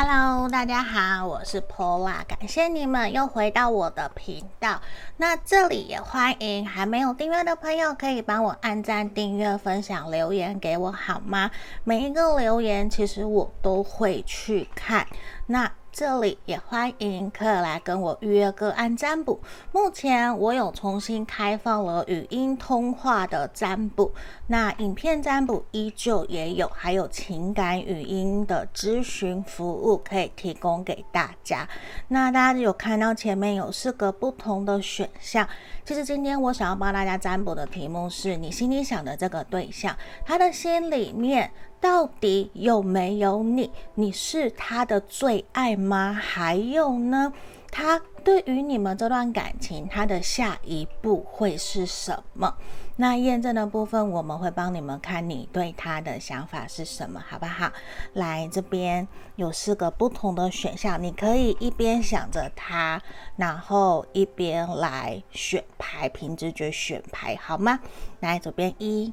Hello，大家好，我是 Paula，感谢你们又回到我的频道。那这里也欢迎还没有订阅的朋友，可以帮我按赞、订阅、分享、留言给我好吗？每一个留言其实我都会去看。那这里也欢迎可以来跟我预约个案占卜。目前我有重新开放了语音通话的占卜，那影片占卜依旧也有，还有情感语音的咨询服务可以提供给大家。那大家有看到前面有四个不同的选项。其实今天我想要帮大家占卜的题目是你心里想的这个对象，他的心里面。到底有没有你？你是他的最爱吗？还有呢，他对于你们这段感情，他的下一步会是什么？那验证的部分，我们会帮你们看你对他的想法是什么，好不好？来，这边有四个不同的选项，你可以一边想着他，然后一边来选牌，凭直觉选牌，好吗？来，左边一、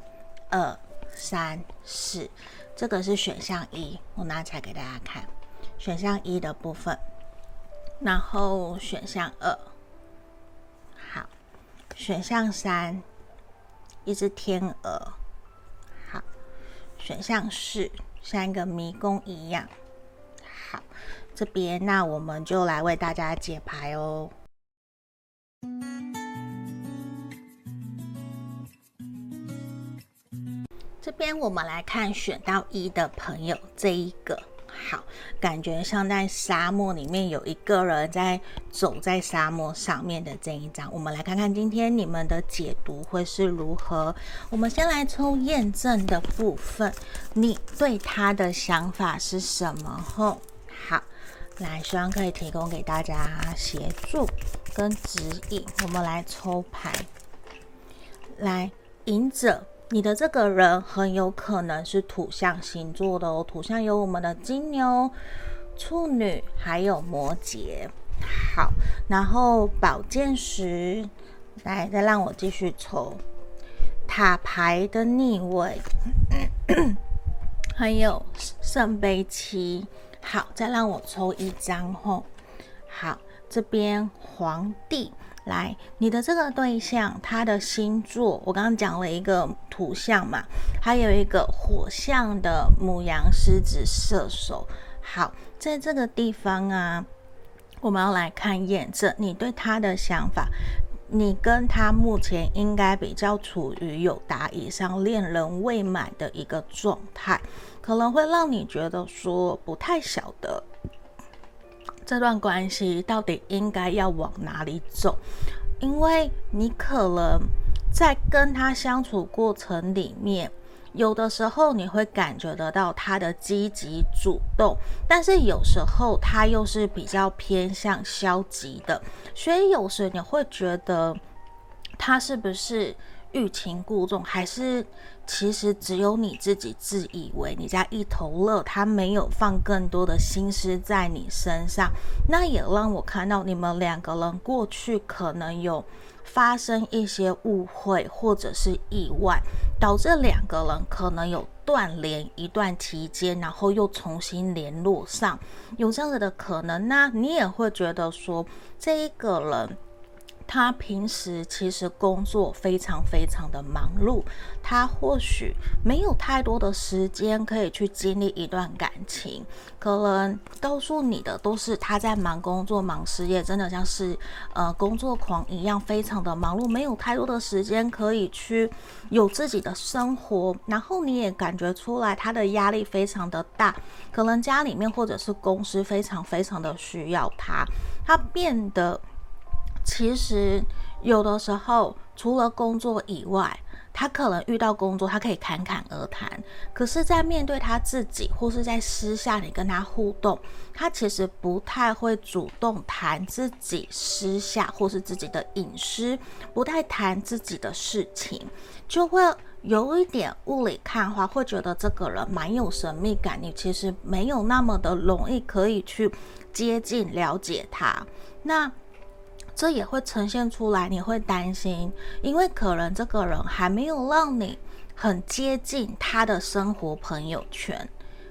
二。三四，这个是选项一，我拿起来给大家看。选项一的部分，然后选项二，好，选项三，一只天鹅，好，选项四，像一个迷宫一样，好，这边那我们就来为大家解牌哦。这边我们来看选到一的朋友，这一个好，感觉像在沙漠里面有一个人在走在沙漠上面的这一张，我们来看看今天你们的解读会是如何。我们先来抽验证的部分，你对他的想法是什么？吼，好，来，希望可以提供给大家协助跟指引。我们来抽牌，来，隐者。你的这个人很有可能是土象星座的哦，土象有我们的金牛、处女，还有摩羯。好，然后宝剑十，来，再让我继续抽塔牌的逆位，还有圣杯七。好，再让我抽一张吼。好，这边皇帝。来，你的这个对象，他的星座，我刚刚讲了一个土象嘛，还有一个火象的母羊、狮子、射手。好，在这个地方啊，我们要来看验证你对他的想法。你跟他目前应该比较处于有达以上恋人未满的一个状态，可能会让你觉得说不太晓得。这段关系到底应该要往哪里走？因为你可能在跟他相处过程里面，有的时候你会感觉得到他的积极主动，但是有时候他又是比较偏向消极的，所以有时你会觉得他是不是欲擒故纵，还是？其实只有你自己自以为你在一头热，他没有放更多的心思在你身上，那也让我看到你们两个人过去可能有发生一些误会或者是意外，导致两个人可能有断联一段期间，然后又重新联络上，有这样子的可能，那你也会觉得说这一个人。他平时其实工作非常非常的忙碌，他或许没有太多的时间可以去经历一段感情，可能告诉你的都是他在忙工作、忙事业，真的像是呃工作狂一样，非常的忙碌，没有太多的时间可以去有自己的生活。然后你也感觉出来他的压力非常的大，可能家里面或者是公司非常非常的需要他，他变得。其实有的时候，除了工作以外，他可能遇到工作，他可以侃侃而谈。可是，在面对他自己，或是在私下里跟他互动，他其实不太会主动谈自己私下或是自己的隐私，不太谈自己的事情，就会有一点雾里看花，会觉得这个人蛮有神秘感。你其实没有那么的容易可以去接近了解他。那。这也会呈现出来，你会担心，因为可能这个人还没有让你很接近他的生活朋友圈，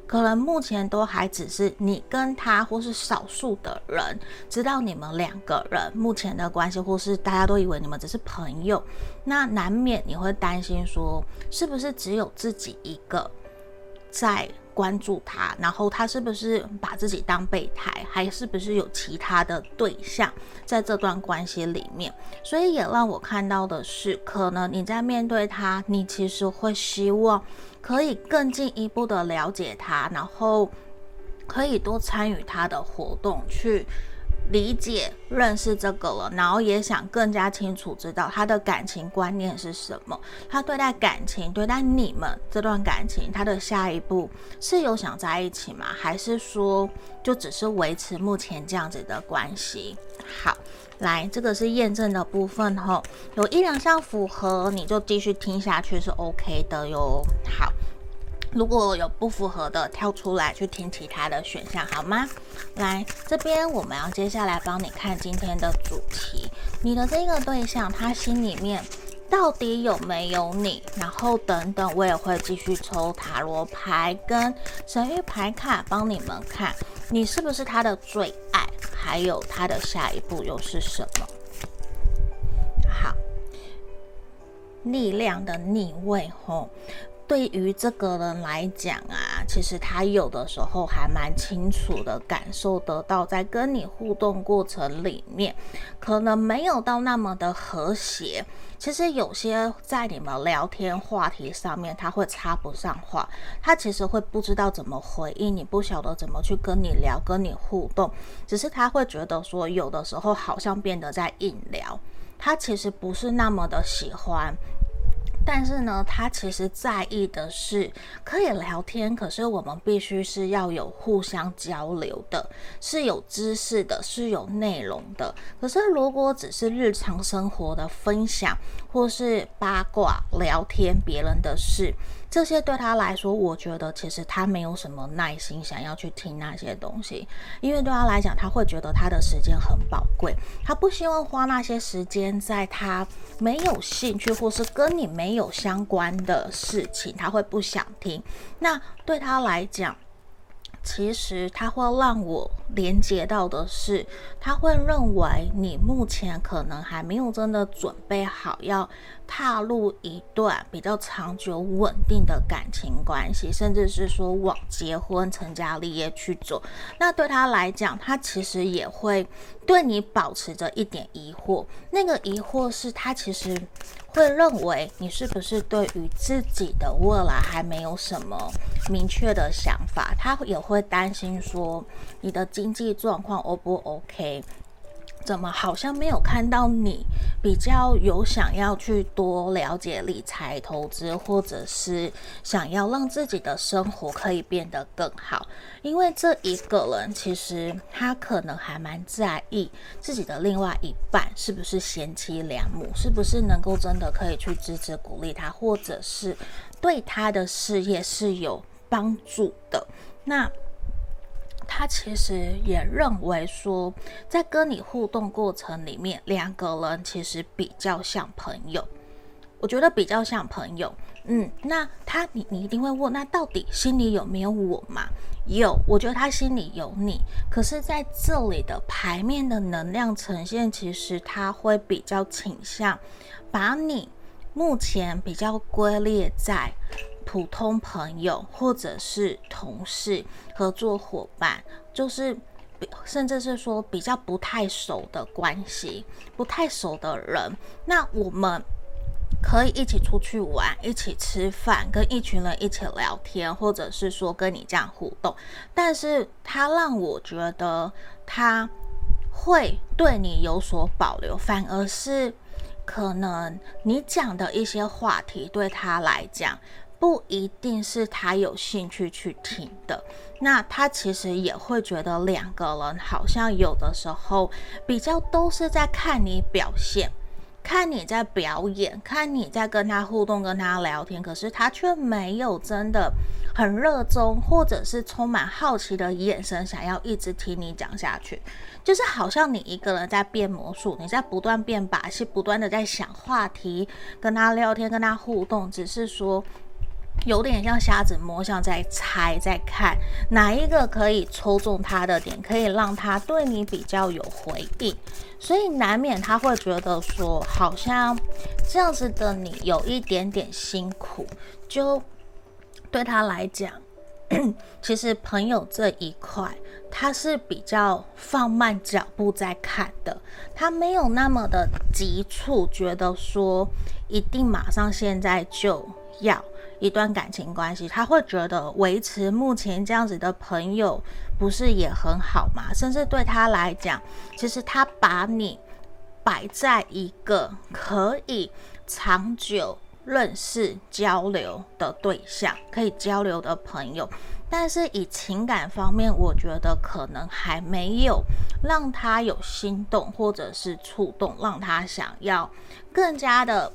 可能目前都还只是你跟他或是少数的人知道你们两个人目前的关系，或是大家都以为你们只是朋友，那难免你会担心说，是不是只有自己一个在关注他，然后他是不是把自己当备胎，还是不是有其他的对象在这段关系里面？所以也让我看到的是，可能你在面对他，你其实会希望可以更进一步的了解他，然后可以多参与他的活动去。理解、认识这个了，然后也想更加清楚知道他的感情观念是什么。他对待感情、对待你们这段感情，他的下一步是有想在一起吗？还是说就只是维持目前这样子的关系？好，来，这个是验证的部分吼，有一两项符合，你就继续听下去是 OK 的哟。好。如果有不符合的，跳出来去听其他的选项，好吗？来这边，我们要接下来帮你看今天的主题。你的这个对象，他心里面到底有没有你？然后等等，我也会继续抽塔罗牌跟神諭牌卡帮你们看，你是不是他的最爱？还有他的下一步又是什么？好，力量的逆位，吼。对于这个人来讲啊，其实他有的时候还蛮清楚的感受得到，在跟你互动过程里面，可能没有到那么的和谐。其实有些在你们聊天话题上面，他会插不上话，他其实会不知道怎么回应你，不晓得怎么去跟你聊、跟你互动，只是他会觉得说，有的时候好像变得在硬聊，他其实不是那么的喜欢。但是呢，他其实在意的是可以聊天，可是我们必须是要有互相交流的，是有知识的，是有内容的。可是如果只是日常生活的分享，或是八卦聊天别人的事。这些对他来说，我觉得其实他没有什么耐心想要去听那些东西，因为对他来讲，他会觉得他的时间很宝贵，他不希望花那些时间在他没有兴趣或是跟你没有相关的事情，他会不想听。那对他来讲，其实他会让我连接到的是，他会认为你目前可能还没有真的准备好要踏入一段比较长久稳定的感情关系，甚至是说往结婚成家立业去走。那对他来讲，他其实也会对你保持着一点疑惑。那个疑惑是他其实会认为你是不是对于自己的未来还没有什么明确的想法，他也会担心说你的经济状况 O 不 OK？怎么好像没有看到你比较有想要去多了解理财投资，或者是想要让自己的生活可以变得更好？因为这一个人其实他可能还蛮在意自己的另外一半是不是贤妻良母，是不是能够真的可以去支持鼓励他，或者是对他的事业是有帮助的。那。他其实也认为说，在跟你互动过程里面，两个人其实比较像朋友。我觉得比较像朋友。嗯，那他你你一定会问，那到底心里有没有我嘛？有，我觉得他心里有你。可是在这里的牌面的能量呈现，其实他会比较倾向把你目前比较归列在。普通朋友或者是同事、合作伙伴，就是甚至是说比较不太熟的关系，不太熟的人，那我们可以一起出去玩，一起吃饭，跟一群人一起聊天，或者是说跟你这样互动。但是他让我觉得他会对你有所保留，反而是可能你讲的一些话题对他来讲。不一定是他有兴趣去听的，那他其实也会觉得两个人好像有的时候比较都是在看你表现，看你在表演，看你在跟他互动、跟他聊天，可是他却没有真的很热衷，或者是充满好奇的眼神，想要一直听你讲下去，就是好像你一个人在变魔术，你在不断变把戏，不断的在想话题，跟他聊天、跟他互动，只是说。有点像瞎子摸象，在猜，在看哪一个可以抽中他的点，可以让他对你比较有回应，所以难免他会觉得说，好像这样子的你有一点点辛苦，就对他来讲，其实朋友这一块，他是比较放慢脚步在看的，他没有那么的急促，觉得说一定马上现在就要。一段感情关系，他会觉得维持目前这样子的朋友不是也很好吗？甚至对他来讲，其实他把你摆在一个可以长久认识交流的对象，可以交流的朋友，但是以情感方面，我觉得可能还没有让他有心动或者是触动，让他想要更加的。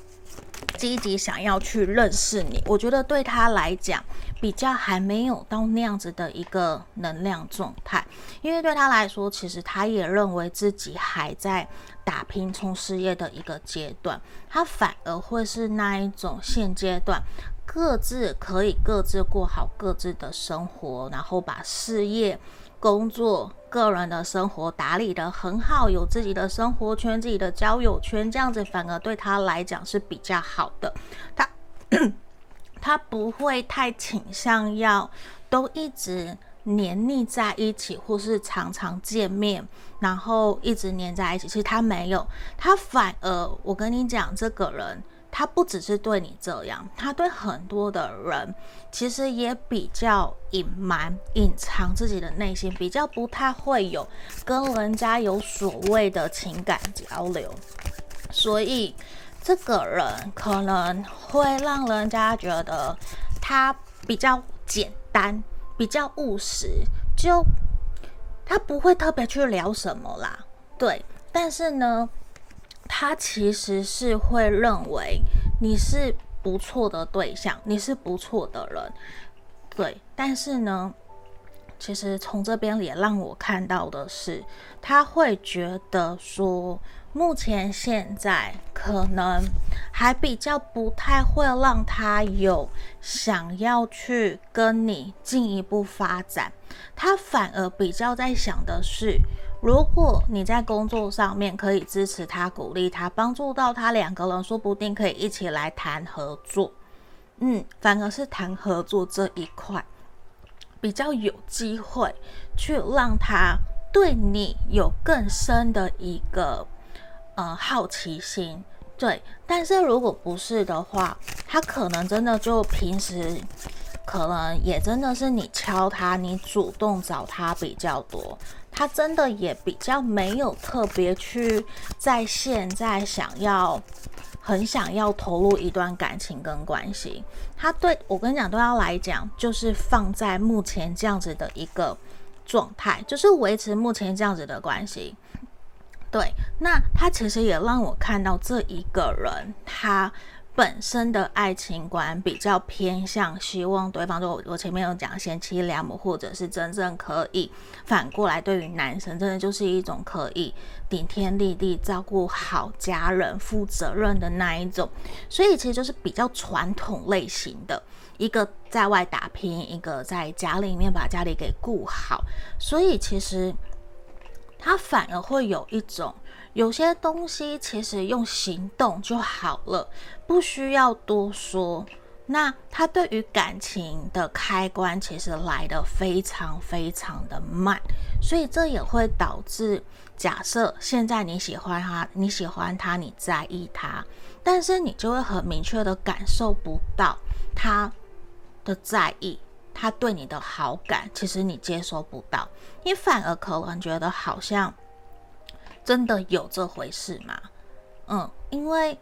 积极想要去认识你，我觉得对他来讲比较还没有到那样子的一个能量状态，因为对他来说，其实他也认为自己还在打拼冲事业的一个阶段，他反而会是那一种现阶段各自可以各自过好各自的生活，然后把事业。工作、个人的生活打理得很好，有自己的生活圈、自己的交友圈，这样子反而对他来讲是比较好的。他 他不会太倾向要都一直黏腻在一起，或是常常见面，然后一直黏在一起。其实他没有，他反而我跟你讲，这个人。他不只是对你这样，他对很多的人其实也比较隐瞒、隐藏自己的内心，比较不太会有跟人家有所谓的情感交流，所以这个人可能会让人家觉得他比较简单、比较务实，就他不会特别去聊什么啦，对，但是呢。他其实是会认为你是不错的对象，你是不错的人，对。但是呢，其实从这边也让我看到的是，他会觉得说，目前现在可能还比较不太会让他有想要去跟你进一步发展，他反而比较在想的是。如果你在工作上面可以支持他、鼓励他、帮助到他，两个人说不定可以一起来谈合作。嗯，反而是谈合作这一块比较有机会去让他对你有更深的一个呃好奇心。对，但是如果不是的话，他可能真的就平时可能也真的是你敲他，你主动找他比较多。他真的也比较没有特别去在现在想要很想要投入一段感情跟关系。他对我跟你讲，对他来讲，就是放在目前这样子的一个状态，就是维持目前这样子的关系。对，那他其实也让我看到这一个人，他。本身的爱情观比较偏向希望对方，就我前面有讲贤妻良母，或者是真正可以反过来，对于男生真的就是一种可以顶天立地、照顾好家人、负责任的那一种。所以其实就是比较传统类型的，一个在外打拼，一个在家里面把家里给顾好。所以其实他反而会有一种。有些东西其实用行动就好了，不需要多说。那他对于感情的开关其实来得非常非常的慢，所以这也会导致，假设现在你喜欢他，你喜欢他，你在意他，但是你就会很明确的感受不到他的在意，他对你的好感，其实你接收不到，你反而可能觉得好像。真的有这回事吗？嗯，因为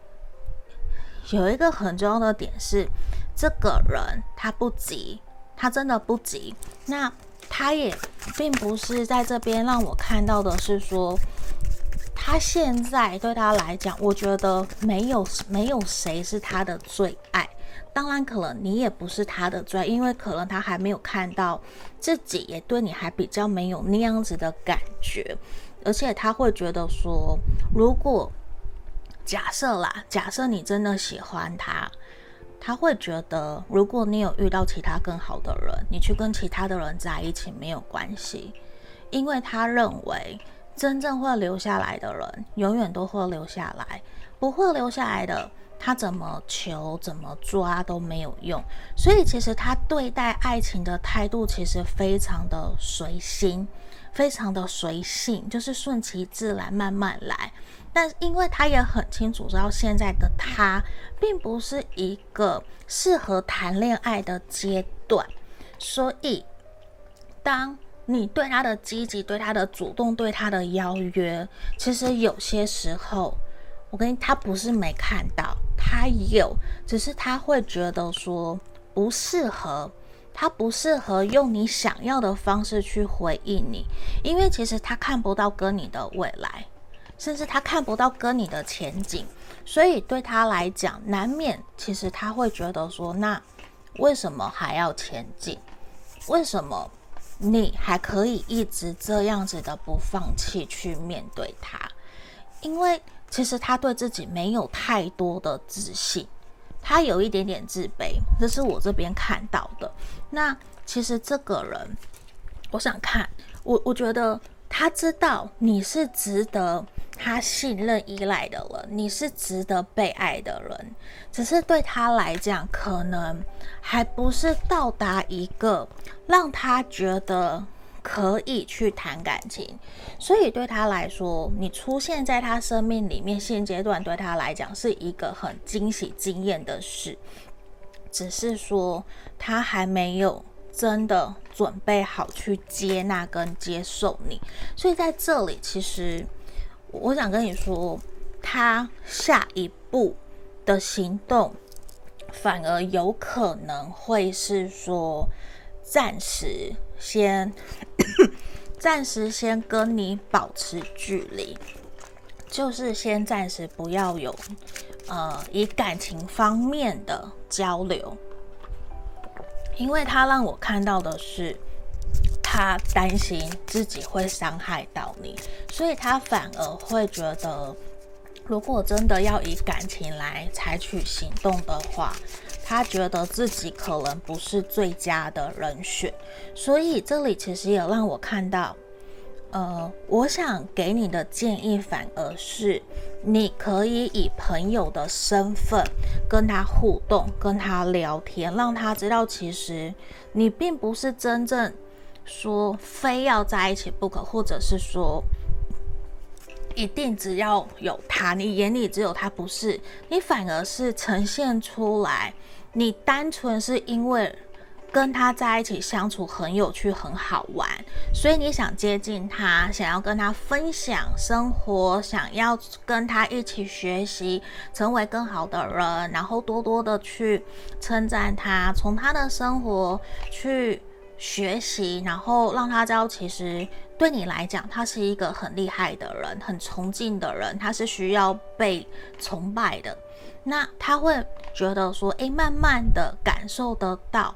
有一个很重要的点是，这个人他不急，他真的不急。那他也并不是在这边让我看到的是说，他现在对他来讲，我觉得没有没有谁是他的最爱。当然，可能你也不是他的最爱，因为可能他还没有看到自己，也对你还比较没有那样子的感觉。而且他会觉得说，如果假设啦，假设你真的喜欢他，他会觉得，如果你有遇到其他更好的人，你去跟其他的人在一起没有关系，因为他认为真正会留下来的人，永远都会留下来，不会留下来的，他怎么求怎么抓都没有用。所以其实他对待爱情的态度其实非常的随心，非常的随性，就是顺其自然，慢慢来。但因为他也很清楚知道现在的他并不是一个适合谈恋爱的阶段，所以当你对他的积极、对他的主动、对他的邀约，其实有些时候，我跟你，他不是没看到，他有，只是他会觉得说不适合，他不适合用你想要的方式去回应你，因为其实他看不到跟你的未来。甚至他看不到跟你的前景，所以对他来讲，难免其实他会觉得说：那为什么还要前进？为什么你还可以一直这样子的不放弃去面对他？因为其实他对自己没有太多的自信，他有一点点自卑，这是我这边看到的。那其实这个人，我想看，我我觉得他知道你是值得。他信任、依赖的人，你是值得被爱的人，只是对他来讲，可能还不是到达一个让他觉得可以去谈感情。所以对他来说，你出现在他生命里面，现阶段对他来讲是一个很惊喜、惊艳的事。只是说他还没有真的准备好去接纳跟接受你。所以在这里，其实。我想跟你说，他下一步的行动反而有可能会是说，暂时先，暂时先跟你保持距离，就是先暂时不要有呃以感情方面的交流，因为他让我看到的是。他担心自己会伤害到你，所以他反而会觉得，如果真的要以感情来采取行动的话，他觉得自己可能不是最佳的人选。所以这里其实也让我看到，呃，我想给你的建议反而是，你可以以朋友的身份跟他互动，跟他聊天，让他知道其实你并不是真正。说非要在一起不可，或者是说一定只要有他，你眼里只有他，不是，你反而是呈现出来，你单纯是因为跟他在一起相处很有趣、很好玩，所以你想接近他，想要跟他分享生活，想要跟他一起学习，成为更好的人，然后多多的去称赞他，从他的生活去。学习，然后让他知道，其实对你来讲，他是一个很厉害的人，很崇敬的人，他是需要被崇拜的。那他会觉得说，诶，慢慢的感受得到，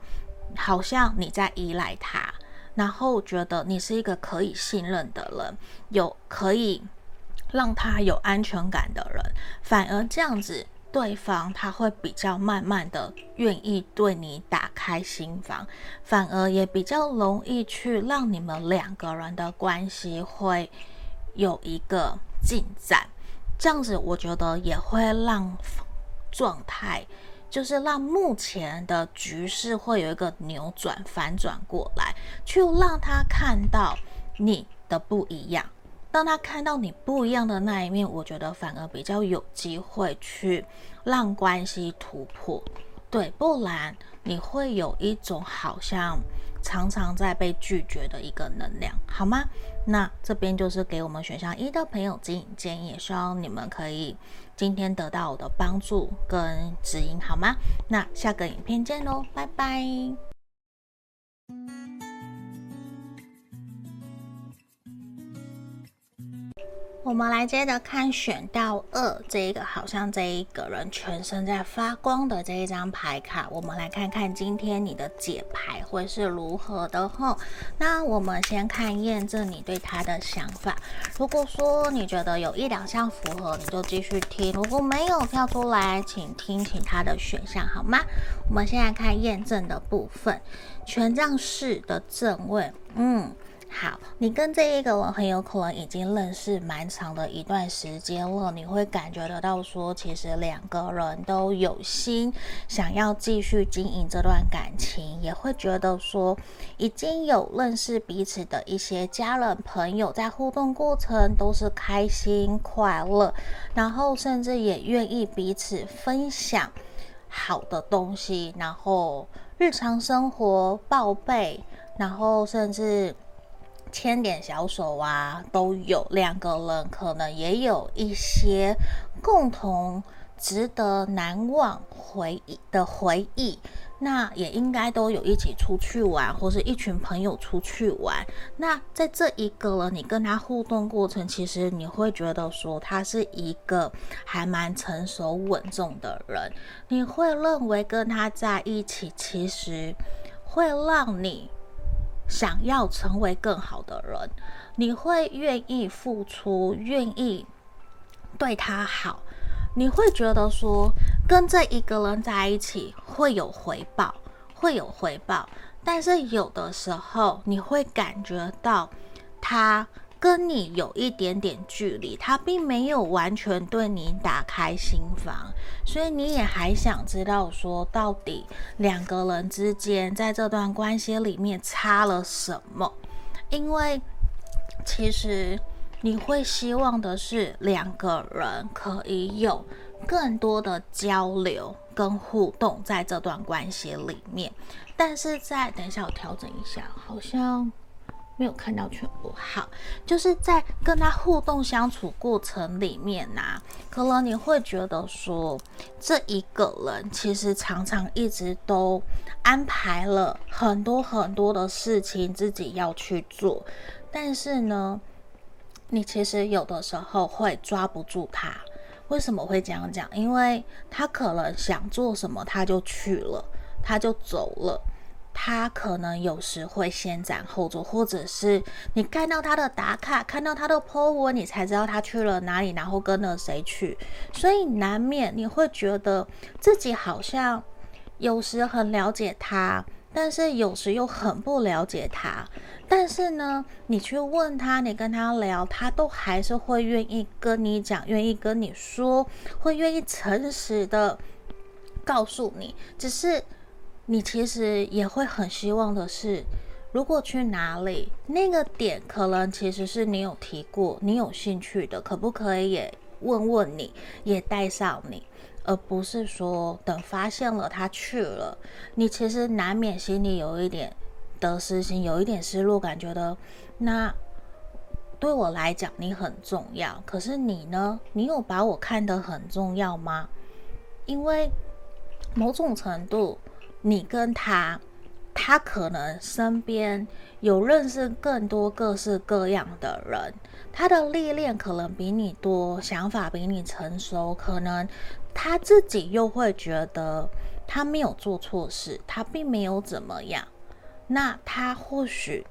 好像你在依赖他，然后觉得你是一个可以信任的人，有可以让他有安全感的人，反而这样子。对方他会比较慢慢的愿意对你打开心房，反而也比较容易去让你们两个人的关系会有一个进展。这样子我觉得也会让状态，就是让目前的局势会有一个扭转反转过来，去让他看到你的不一样。当他看到你不一样的那一面，我觉得反而比较有机会去让关系突破，对，不然你会有一种好像常常在被拒绝的一个能量，好吗？那这边就是给我们选项一的朋友指引建议，也希望你们可以今天得到我的帮助跟指引，好吗？那下个影片见喽，拜拜。我们来接着看选到二这一个，好像这一个人全身在发光的这一张牌卡。我们来看看今天你的解牌会是如何的吼。那我们先看验证你对他的想法。如果说你觉得有一两项符合，你就继续听；如果没有跳出来，请听其他的选项好吗？我们现在看验证的部分，权杖四的正位，嗯。好，你跟这一个人很有可能已经认识蛮长的一段时间了，你会感觉得到说，其实两个人都有心想要继续经营这段感情，也会觉得说已经有认识彼此的一些家人朋友，在互动过程都是开心快乐，然后甚至也愿意彼此分享好的东西，然后日常生活报备，然后甚至。牵点小手啊，都有两个人，可能也有一些共同值得难忘回忆的回忆。那也应该都有一起出去玩，或是一群朋友出去玩。那在这一个人，你跟他互动过程，其实你会觉得说他是一个还蛮成熟稳重的人。你会认为跟他在一起，其实会让你。想要成为更好的人，你会愿意付出，愿意对他好，你会觉得说跟这一个人在一起会有回报，会有回报。但是有的时候你会感觉到他。跟你有一点点距离，他并没有完全对你打开心房，所以你也还想知道说，到底两个人之间在这段关系里面差了什么？因为其实你会希望的是两个人可以有更多的交流跟互动在这段关系里面，但是在等一下我调整一下，好像。没有看到全部，好，就是在跟他互动相处过程里面呐、啊，可能你会觉得说，这一个人其实常常一直都安排了很多很多的事情自己要去做，但是呢，你其实有的时候会抓不住他。为什么会这样讲？因为他可能想做什么他就去了，他就走了。他可能有时会先斩后奏，或者是你看到他的打卡，看到他的 po 文，你才知道他去了哪里，然后跟了谁去，所以难免你会觉得自己好像有时很了解他，但是有时又很不了解他。但是呢，你去问他，你跟他聊，他都还是会愿意跟你讲，愿意跟你说，会愿意诚实的告诉你，只是。你其实也会很希望的是，如果去哪里，那个点可能其实是你有提过，你有兴趣的，可不可以也问问你，也带上你，而不是说等发现了他去了，你其实难免心里有一点得失心，有一点失落感，觉得那对我来讲你很重要，可是你呢？你有把我看得很重要吗？因为某种程度。你跟他，他可能身边有认识更多各式各样的人，他的历练可能比你多，想法比你成熟，可能他自己又会觉得他没有做错事，他并没有怎么样，那他或许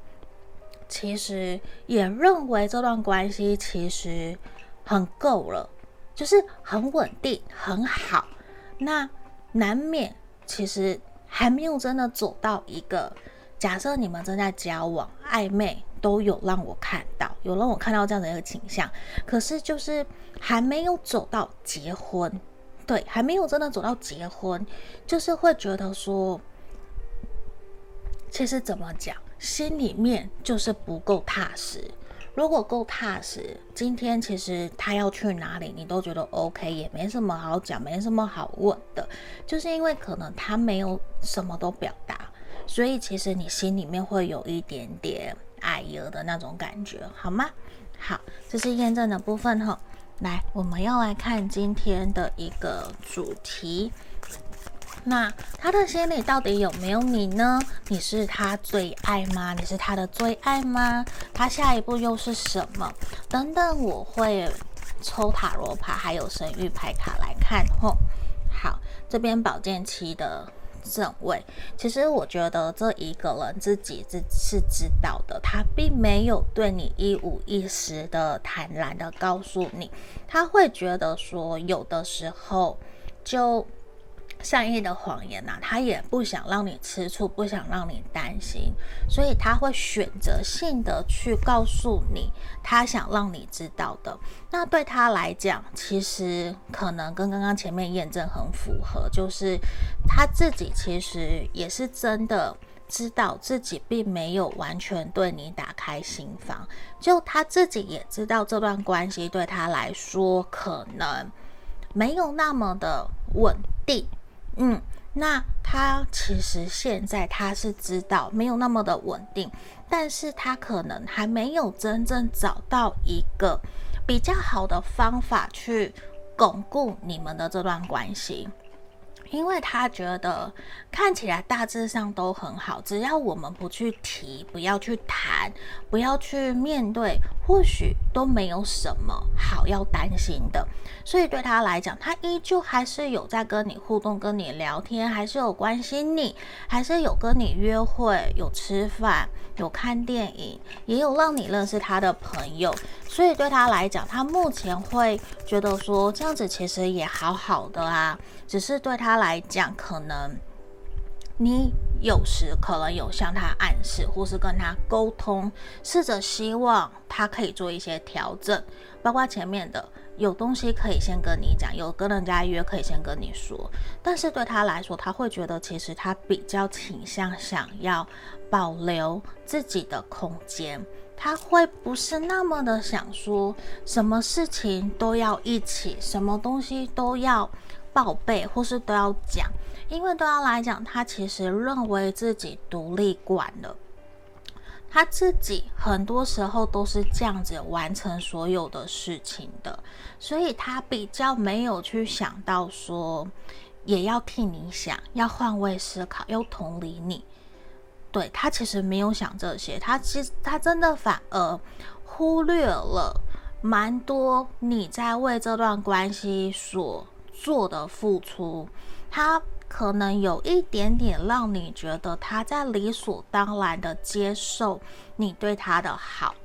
其实也认为这段关系其实很够了，就是很稳定，很好，那难免其实。还没有真的走到一个，假设你们正在交往、暧昧，都有让我看到，有让我看到这样的一个倾向。可是就是还没有走到结婚，对，还没有真的走到结婚，就是会觉得说，其实怎么讲，心里面就是不够踏实。如果够踏实，今天其实他要去哪里，你都觉得 OK，也没什么好讲，没什么好问的。就是因为可能他没有什么都表达，所以其实你心里面会有一点点哎呦的那种感觉，好吗？好，这是验证的部分哈。来，我们要来看今天的一个主题。那他的心里到底有没有你呢？你是他最爱吗？你是他的最爱吗？他下一步又是什么？等等，我会抽塔罗牌，还有神域牌卡来看。吼，好，这边宝剑七的正位，其实我觉得这一个人自己是是知道的，他并没有对你一五一十的坦然的告诉你，他会觉得说，有的时候就。善意的谎言呐、啊，他也不想让你吃醋，不想让你担心，所以他会选择性的去告诉你他想让你知道的。那对他来讲，其实可能跟刚刚前面验证很符合，就是他自己其实也是真的知道自己并没有完全对你打开心房，就他自己也知道这段关系对他来说可能没有那么的稳定。嗯，那他其实现在他是知道没有那么的稳定，但是他可能还没有真正找到一个比较好的方法去巩固你们的这段关系。因为他觉得看起来大致上都很好，只要我们不去提，不要去谈，不要去面对，或许都没有什么好要担心的。所以对他来讲，他依旧还是有在跟你互动，跟你聊天，还是有关心你，还是有跟你约会，有吃饭，有看电影，也有让你认识他的朋友。所以对他来讲，他目前会觉得说这样子其实也好好的啊。只是对他来讲，可能你有时可能有向他暗示，或是跟他沟通，试着希望他可以做一些调整，包括前面的有东西可以先跟你讲，有跟人家约可以先跟你说。但是对他来说，他会觉得其实他比较倾向想要保留自己的空间，他会不是那么的想说什么事情都要一起，什么东西都要。报备或是都要讲，因为对他来讲，他其实认为自己独立惯了，他自己很多时候都是这样子完成所有的事情的，所以他比较没有去想到说，也要替你想，要换位思考，要同理你。对，他其实没有想这些，他其实他真的反而忽略了蛮多你在为这段关系所。做的付出，他可能有一点点让你觉得他在理所当然的接受你对他的好，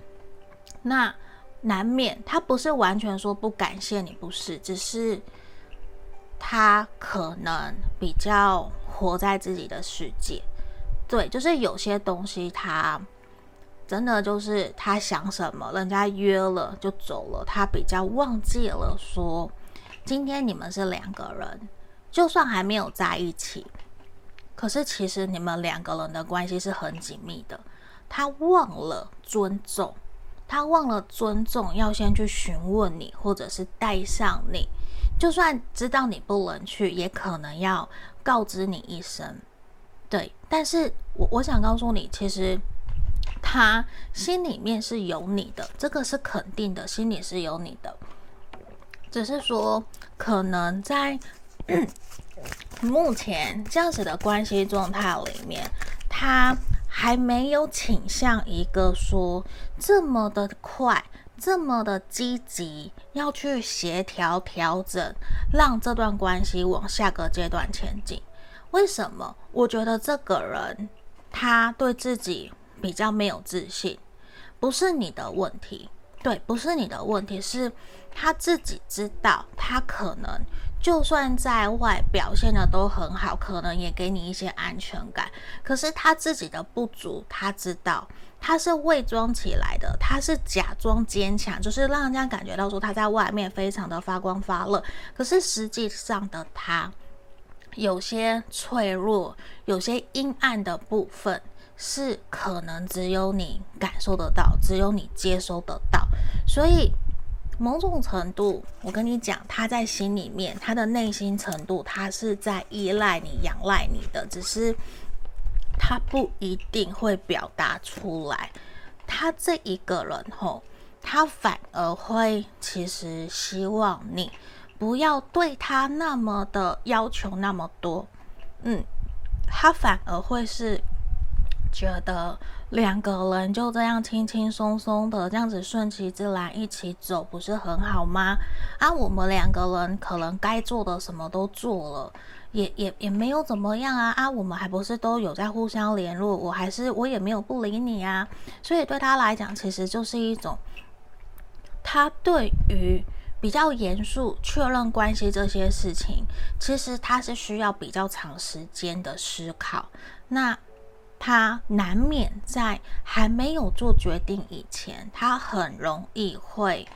那难免他不是完全说不感谢你，不是，只是他可能比较活在自己的世界，对，就是有些东西他真的就是他想什么，人家约了就走了，他比较忘记了说。今天你们是两个人，就算还没有在一起，可是其实你们两个人的关系是很紧密的。他忘了尊重，他忘了尊重，要先去询问你，或者是带上你。就算知道你不能去，也可能要告知你一声。对，但是我我想告诉你，其实他心里面是有你的，这个是肯定的，心里是有你的。只是说，可能在 目前这样子的关系状态里面，他还没有倾向一个说这么的快、这么的积极要去协调调整，让这段关系往下个阶段前进。为什么？我觉得这个人他对自己比较没有自信，不是你的问题。对，不是你的问题，是他自己知道，他可能就算在外表现的都很好，可能也给你一些安全感。可是他自己的不足，他知道，他是伪装起来的，他是假装坚强，就是让人家感觉到说他在外面非常的发光发热。可是实际上的他，有些脆弱，有些阴暗的部分。是可能只有你感受得到，只有你接收得到，所以某种程度，我跟你讲，他在心里面，他的内心程度，他是在依赖你、仰赖你的，只是他不一定会表达出来。他这一个人吼，他反而会其实希望你不要对他那么的要求那么多。嗯，他反而会是觉得两个人就这样轻轻松松的这样子顺其自然一起走，不是很好吗？啊，我们两个人可能该做的什么都做了，也也也没有怎么样啊啊，我们还不是都有在互相联络，我还是我也没有不理你啊，所以对他来讲，其实就是一种他对于。比较严肃确认关系这些事情，其实他是需要比较长时间的思考。那他难免在还没有做决定以前，他很容易会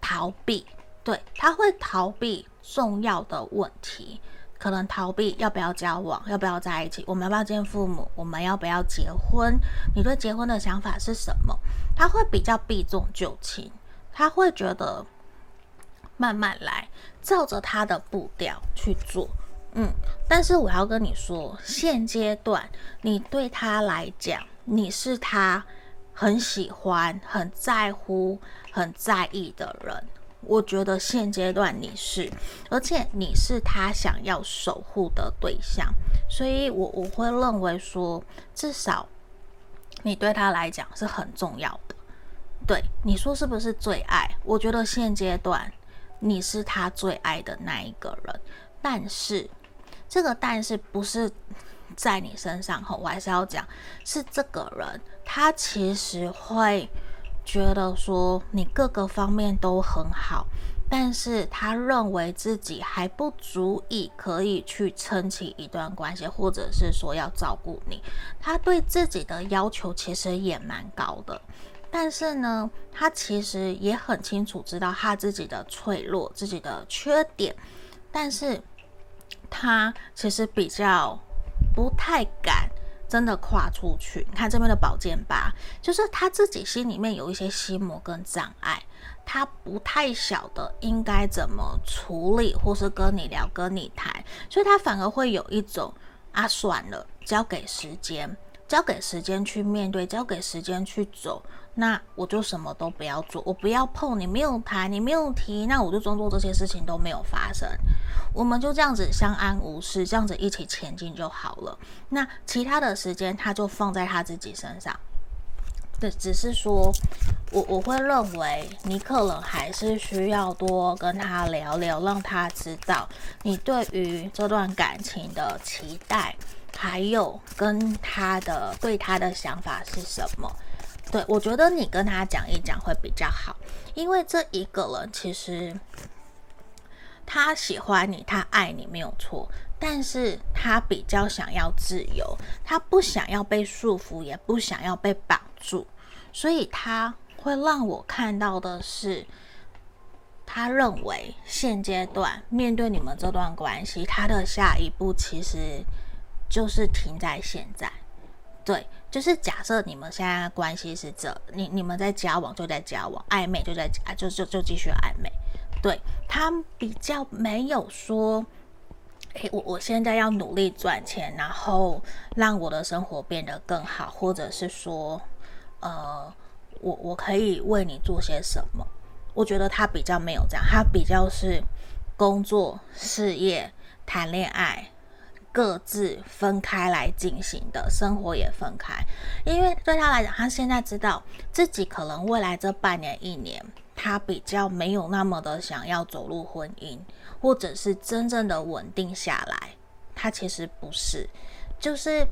逃避。对，他会逃避重要的问题，可能逃避要不要交往，要不要在一起，我们要不要见父母，我们要不要结婚？你对结婚的想法是什么？他会比较避重就轻，他会觉得。慢慢来，照着他的步调去做，嗯。但是我要跟你说，现阶段你对他来讲，你是他很喜欢、很在乎、很在意的人。我觉得现阶段你是，而且你是他想要守护的对象，所以我我会认为说，至少你对他来讲是很重要的。对，你说是不是最爱？我觉得现阶段。你是他最爱的那一个人，但是这个但是不是在你身上吼，我还是要讲，是这个人他其实会觉得说你各个方面都很好，但是他认为自己还不足以可以去撑起一段关系，或者是说要照顾你，他对自己的要求其实也蛮高的。但是呢，他其实也很清楚知道他自己的脆弱、自己的缺点，但是他其实比较不太敢真的跨出去。你看这边的宝剑八，就是他自己心里面有一些心魔跟障碍，他不太晓得应该怎么处理，或是跟你聊、跟你谈，所以他反而会有一种啊，算了，交给时间，交给时间去面对，交给时间去走。那我就什么都不要做，我不要碰你，没有谈，你没有提，那我就装作这些事情都没有发生，我们就这样子相安无事，这样子一起前进就好了。那其他的时间他就放在他自己身上。对，只是说我我会认为你可能还是需要多跟他聊聊，让他知道你对于这段感情的期待，还有跟他的对他的想法是什么。对，我觉得你跟他讲一讲会比较好，因为这一个人其实他喜欢你，他爱你没有错，但是他比较想要自由，他不想要被束缚，也不想要被绑住，所以他会让我看到的是，他认为现阶段面对你们这段关系，他的下一步其实就是停在现在，对。就是假设你们现在关系是这，你你们在交往就在交往，暧昧就在啊，就就就继续暧昧。对，他比较没有说，诶，我我现在要努力赚钱，然后让我的生活变得更好，或者是说，呃，我我可以为你做些什么？我觉得他比较没有这样，他比较是工作、事业、谈恋爱。各自分开来进行的生活也分开，因为对他来讲，他现在知道自己可能未来这半年一年，他比较没有那么的想要走入婚姻，或者是真正的稳定下来。他其实不是，就是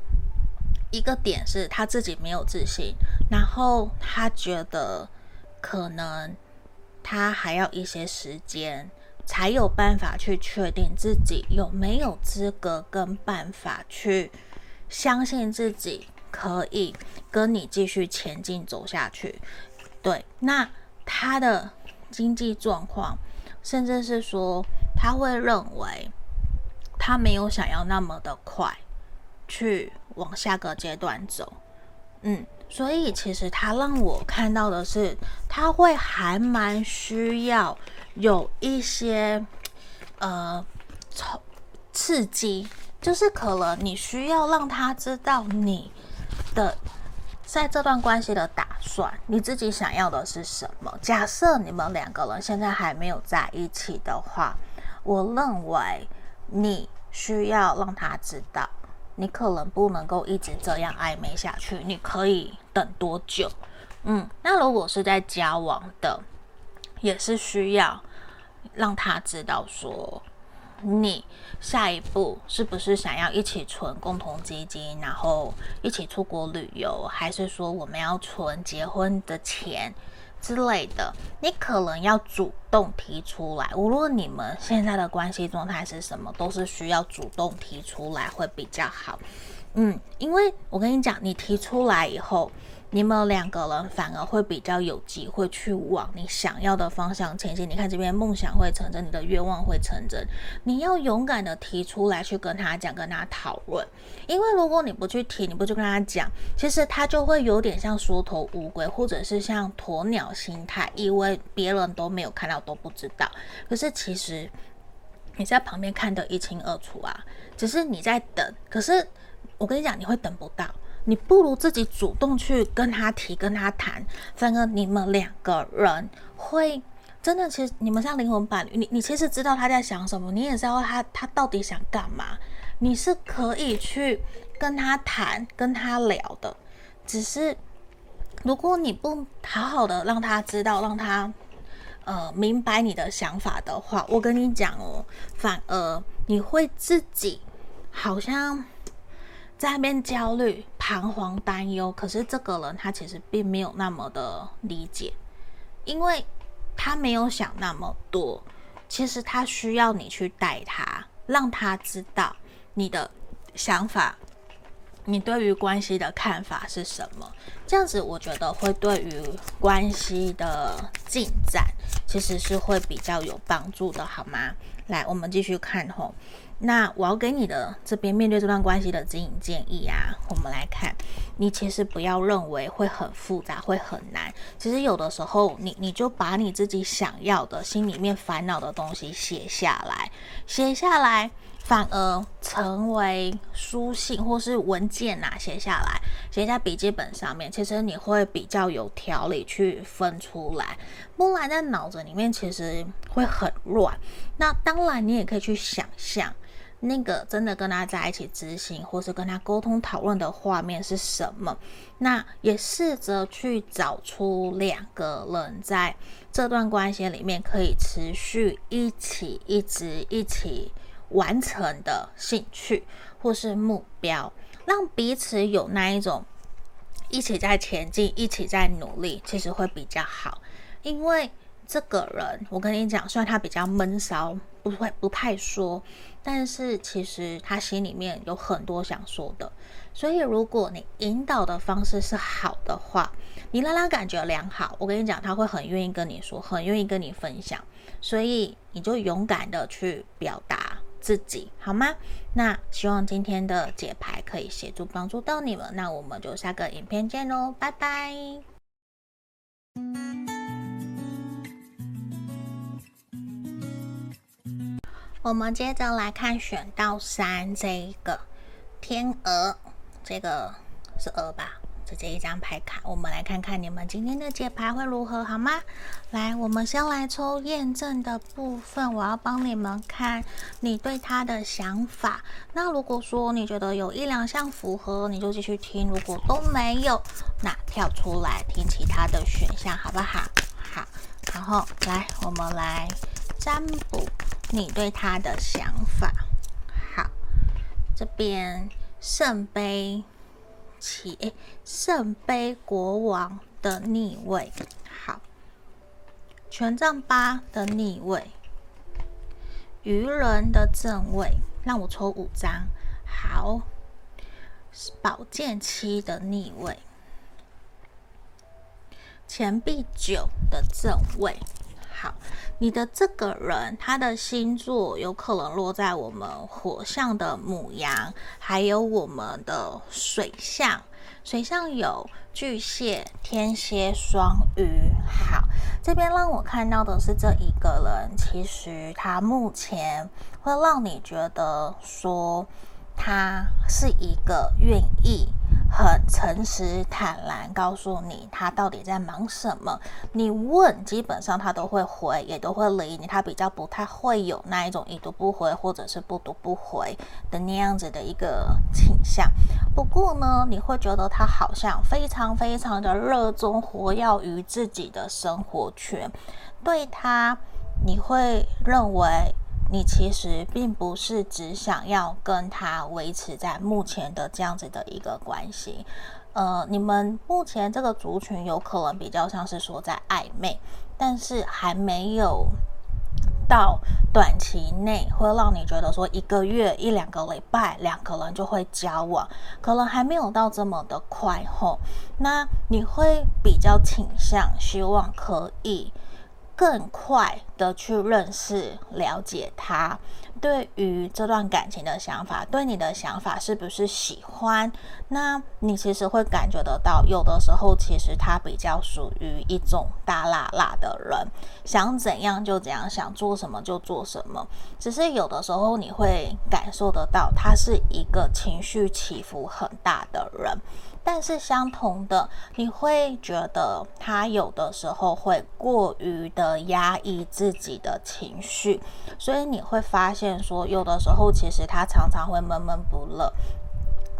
一个点是他自己没有自信，然后他觉得可能他还要一些时间。才有办法去确定自己有没有资格跟办法去相信自己可以跟你继续前进走下去。对，那他的经济状况，甚至是说他会认为他没有想要那么的快去往下个阶段走。嗯，所以其实他让我看到的是，他会还蛮需要。有一些呃，刺激，就是可能你需要让他知道你的在这段关系的打算，你自己想要的是什么。假设你们两个人现在还没有在一起的话，我认为你需要让他知道，你可能不能够一直这样暧昧下去，你可以等多久？嗯，那如果是在交往的，也是需要让他知道说，你下一步是不是想要一起存共同基金，然后一起出国旅游，还是说我们要存结婚的钱之类的？你可能要主动提出来。无论你们现在的关系状态是什么，都是需要主动提出来会比较好。嗯，因为我跟你讲，你提出来以后。你们两个人反而会比较有机会去往你想要的方向前进。你看这边梦想会成真，你的愿望会成真。你要勇敢的提出来，去跟他讲，跟他讨论。因为如果你不去提，你不去跟他讲，其实他就会有点像缩头乌龟，或者是像鸵鸟心态，以为别人都没有看到，都不知道。可是其实你在旁边看得一清二楚啊，只是你在等。可是我跟你讲，你会等不到。你不如自己主动去跟他提、跟他谈，反而你们两个人会真的，其实你们像灵魂伴侣，你你其实知道他在想什么，你也知道他他到底想干嘛，你是可以去跟他谈、跟他聊的。只是如果你不好好的让他知道，让他呃明白你的想法的话，我跟你讲哦，反而你会自己好像。在那边焦虑、彷徨、担忧，可是这个人他其实并没有那么的理解，因为他没有想那么多。其实他需要你去带他，让他知道你的想法，你对于关系的看法是什么。这样子，我觉得会对于关系的进展其实是会比较有帮助的，好吗？来，我们继续看吼。那我要给你的这边面对这段关系的指引建议啊，我们来看，你其实不要认为会很复杂，会很难。其实有的时候你，你就把你自己想要的、心里面烦恼的东西写下来，写下来，反而成为书信或是文件呐、啊，写下来，写在笔记本上面，其实你会比较有条理去分出来，不然在脑子里面其实会很乱。那当然，你也可以去想象。那个真的跟他在一起执行，或是跟他沟通讨论的画面是什么？那也试着去找出两个人在这段关系里面可以持续一起、一直一起完成的兴趣或是目标，让彼此有那一种一起在前进、一起在努力，其实会比较好。因为这个人，我跟你讲，虽然他比较闷骚，不会不太说。但是其实他心里面有很多想说的，所以如果你引导的方式是好的话，你让他感觉良好，我跟你讲，他会很愿意跟你说，很愿意跟你分享，所以你就勇敢的去表达自己，好吗？那希望今天的解牌可以协助帮助到你们，那我们就下个影片见喽，拜拜。我们接着来看选到三这一个天鹅，这个是鹅吧？这这一张牌卡，我们来看看你们今天的解牌会如何，好吗？来，我们先来抽验证的部分，我要帮你们看你对他的想法。那如果说你觉得有一两项符合，你就继续听；如果都没有，那跳出来听其他的选项，好不好？好，然后来，我们来占卜。你对他的想法，好，这边圣杯七，圣杯国王的逆位，好，权杖八的逆位，愚人的正位，让我抽五张，好，宝剑七的逆位，钱币九的正位。好，你的这个人，他的星座有可能落在我们火象的母羊，还有我们的水象，水象有巨蟹、天蝎、双鱼。好，这边让我看到的是这一个人，其实他目前会让你觉得说，他是一个愿意很诚实坦然告诉你他到底在忙什么。你问，基本上他都会回，也都会理你。他比较不太会有那一种已读不回或者是不读不回的那样子的一个倾向。不过呢，你会觉得他好像非常非常的热衷活跃于自己的生活圈，对他，你会认为。你其实并不是只想要跟他维持在目前的这样子的一个关系，呃，你们目前这个族群有可能比较像是说在暧昧，但是还没有到短期内会让你觉得说一个月一两个礼拜两个人就会交往，可能还没有到这么的快吼。那你会比较倾向希望可以。更快的去认识、了解他，对于这段感情的想法，对你的想法是不是喜欢？那你其实会感觉得到，有的时候其实他比较属于一种大剌剌的人，想怎样就怎样，想做什么就做什么。只是有的时候你会感受得到，他是一个情绪起伏很大的人。但是相同的，你会觉得他有的时候会过于的压抑自己的情绪，所以你会发现说，有的时候其实他常常会闷闷不乐，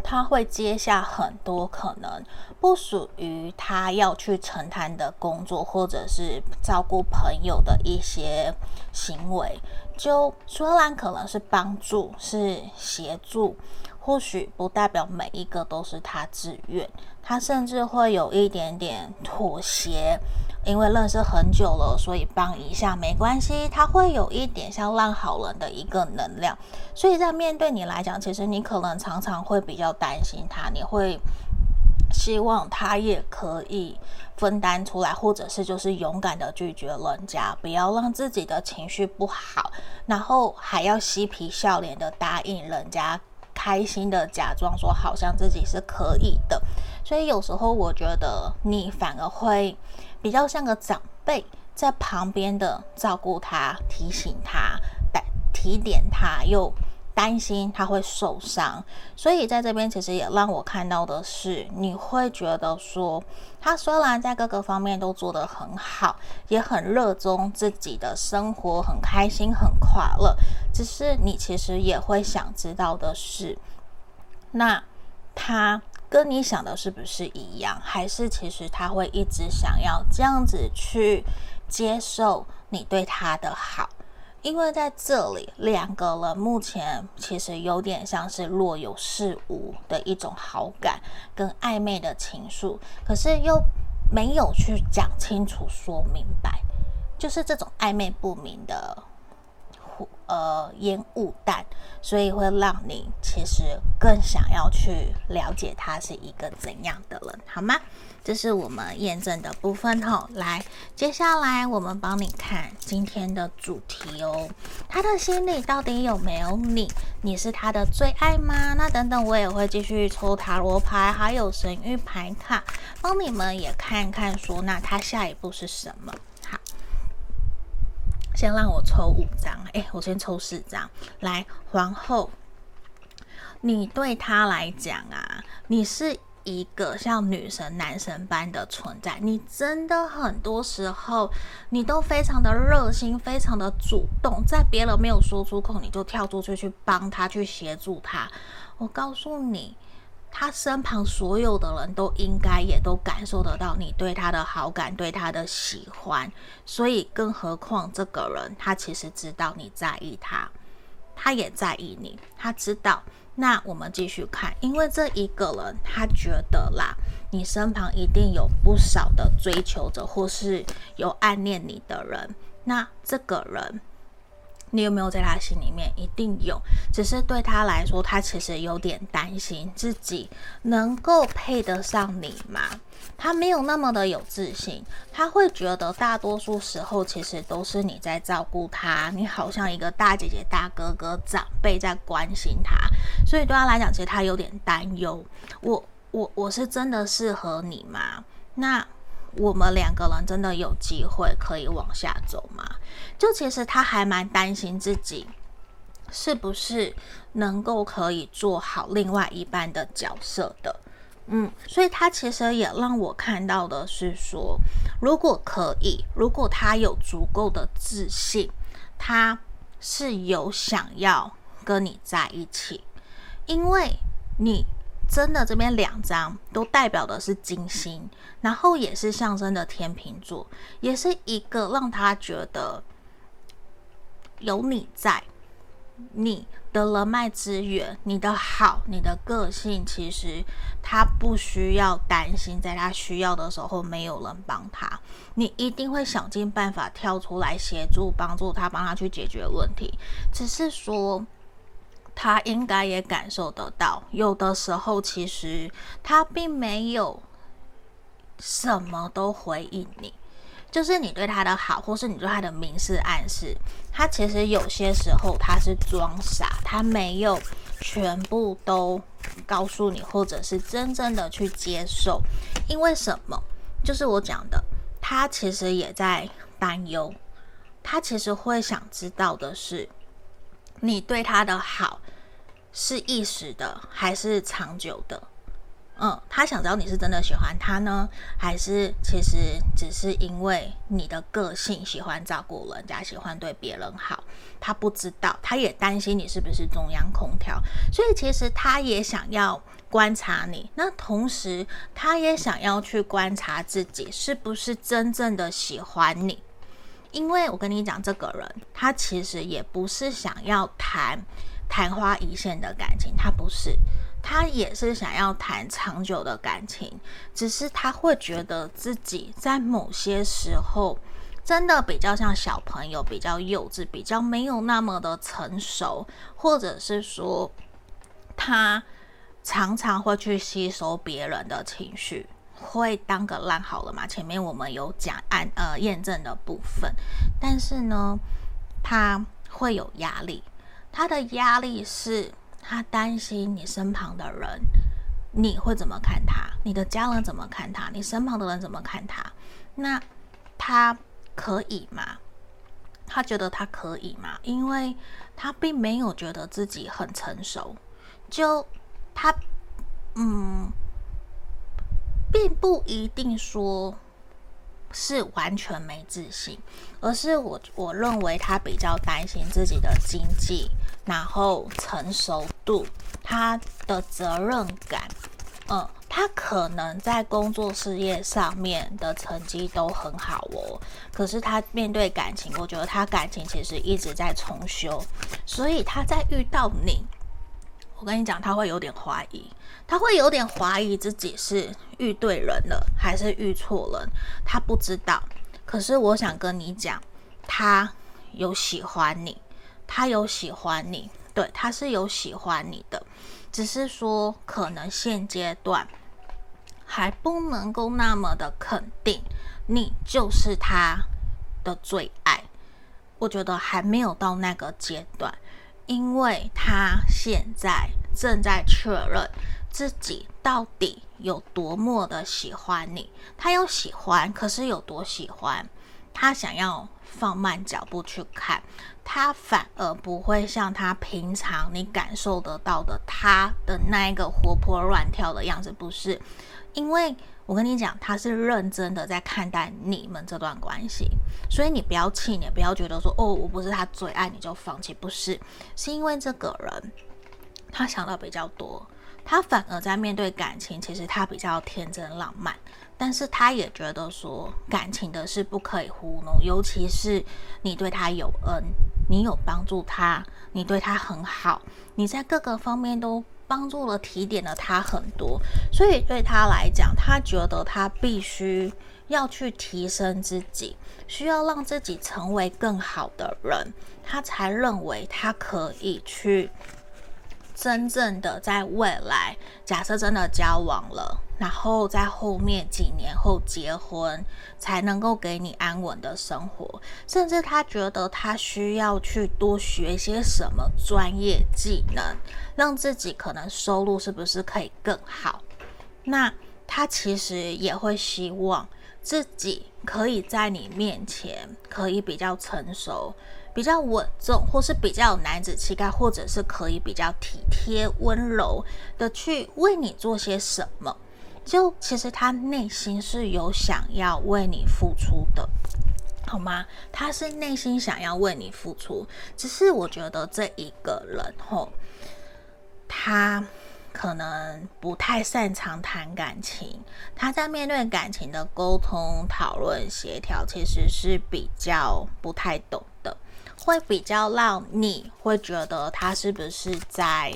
他会接下很多可能不属于他要去承担的工作，或者是照顾朋友的一些行为，就虽然可能是帮助，是协助。或许不代表每一个都是他自愿，他甚至会有一点点妥协，因为认识很久了，所以帮一下没关系。他会有一点像烂好人的一个能量，所以在面对你来讲，其实你可能常常会比较担心他，你会希望他也可以分担出来，或者是就是勇敢的拒绝人家，不要让自己的情绪不好，然后还要嬉皮笑脸的答应人家。开心的假装说，好像自己是可以的，所以有时候我觉得你反而会比较像个长辈，在旁边的照顾他、提醒他、提点他，又担心他会受伤。所以在这边其实也让我看到的是，你会觉得说，他虽然在各个方面都做得很好，也很热衷自己的生活，很开心、很快乐。只是你其实也会想知道的是，那他跟你想的是不是一样？还是其实他会一直想要这样子去接受你对他的好？因为在这里，两个人目前其实有点像是若有似无的一种好感跟暧昧的情愫，可是又没有去讲清楚、说明白，就是这种暧昧不明的。呃，烟雾弹，所以会让你其实更想要去了解他是一个怎样的人，好吗？这是我们验证的部分吼。来，接下来我们帮你看今天的主题哦。他的心里到底有没有你？你是他的最爱吗？那等等，我也会继续抽塔罗牌，还有神諭牌卡，帮你们也看看说，那他下一步是什么？先让我抽五张，哎，我先抽四张。来，皇后，你对他来讲啊，你是一个像女神、男神般的存在。你真的很多时候，你都非常的热心，非常的主动，在别人没有说出口，你就跳出去去帮他，去协助他。我告诉你。他身旁所有的人都应该也都感受得到你对他的好感，对他的喜欢，所以更何况这个人，他其实知道你在意他，他也在意你，他知道。那我们继续看，因为这一个人他觉得啦，你身旁一定有不少的追求者，或是有暗恋你的人，那这个人。你有没有在他心里面？一定有，只是对他来说，他其实有点担心自己能够配得上你吗？他没有那么的有自信，他会觉得大多数时候其实都是你在照顾他，你好像一个大姐姐、大哥哥、长辈在关心他，所以对他来讲，其实他有点担忧。我、我、我是真的适合你吗？那？我们两个人真的有机会可以往下走吗？就其实他还蛮担心自己是不是能够可以做好另外一半的角色的。嗯，所以他其实也让我看到的是说，如果可以，如果他有足够的自信，他是有想要跟你在一起，因为你真的这边两张都代表的是金星，然后也是象征的天秤座，也是一个让他觉得有你在，你。的人脉资源，你的好，你的个性，其实他不需要担心，在他需要的时候没有人帮他，你一定会想尽办法跳出来协助、帮助他，帮他去解决问题。只是说，他应该也感受得到，有的时候其实他并没有什么都回应你。就是你对他的好，或是你对他的明示暗示，他其实有些时候他是装傻，他没有全部都告诉你，或者是真正的去接受。因为什么？就是我讲的，他其实也在担忧，他其实会想知道的是，你对他的好是一时的，还是长久的？嗯，他想知道你是真的喜欢他呢，还是其实只是因为你的个性喜欢照顾人家，喜欢对别人好。他不知道，他也担心你是不是中央空调，所以其实他也想要观察你。那同时，他也想要去观察自己是不是真正的喜欢你。因为我跟你讲，这个人他其实也不是想要谈昙花一现的感情，他不是。他也是想要谈长久的感情，只是他会觉得自己在某些时候真的比较像小朋友，比较幼稚，比较没有那么的成熟，或者是说他常常会去吸收别人的情绪，会当个烂好了嘛？前面我们有讲按呃验证的部分，但是呢，他会有压力，他的压力是。他担心你身旁的人，你会怎么看他？你的家人怎么看他？你身旁的人怎么看他？那他可以吗？他觉得他可以吗？因为他并没有觉得自己很成熟，就他嗯，并不一定说。是完全没自信，而是我我认为他比较担心自己的经济，然后成熟度，他的责任感，嗯，他可能在工作事业上面的成绩都很好哦，可是他面对感情，我觉得他感情其实一直在重修，所以他在遇到你。我跟你讲，他会有点怀疑，他会有点怀疑自己是遇对人了还是遇错人，他不知道。可是我想跟你讲，他有喜欢你，他有喜欢你，对，他是有喜欢你的，只是说可能现阶段还不能够那么的肯定你就是他的最爱。我觉得还没有到那个阶段。因为他现在正在确认自己到底有多么的喜欢你，他有喜欢，可是有多喜欢，他想要放慢脚步去看，他反而不会像他平常你感受得到的他的那一个活泼乱跳的样子，不是，因为。我跟你讲，他是认真的在看待你们这段关系，所以你不要气馁，不要觉得说哦，我不是他最爱你就放弃，不是，是因为这个人他想的比较多，他反而在面对感情，其实他比较天真浪漫，但是他也觉得说感情的事不可以糊弄，尤其是你对他有恩，你有帮助他，你对他很好，你在各个方面都。帮助了提点了他很多，所以对他来讲，他觉得他必须要去提升自己，需要让自己成为更好的人，他才认为他可以去。真正的在未来，假设真的交往了，然后在后面几年后结婚，才能够给你安稳的生活。甚至他觉得他需要去多学些什么专业技能，让自己可能收入是不是可以更好？那他其实也会希望自己可以在你面前可以比较成熟。比较稳重，或是比较有男子气概，或者是可以比较体贴温柔的去为你做些什么，就其实他内心是有想要为你付出的，好吗？他是内心想要为你付出，只是我觉得这一个人吼，他可能不太擅长谈感情，他在面对感情的沟通、讨论、协调，其实是比较不太懂，会比较让你会觉得他是不是在。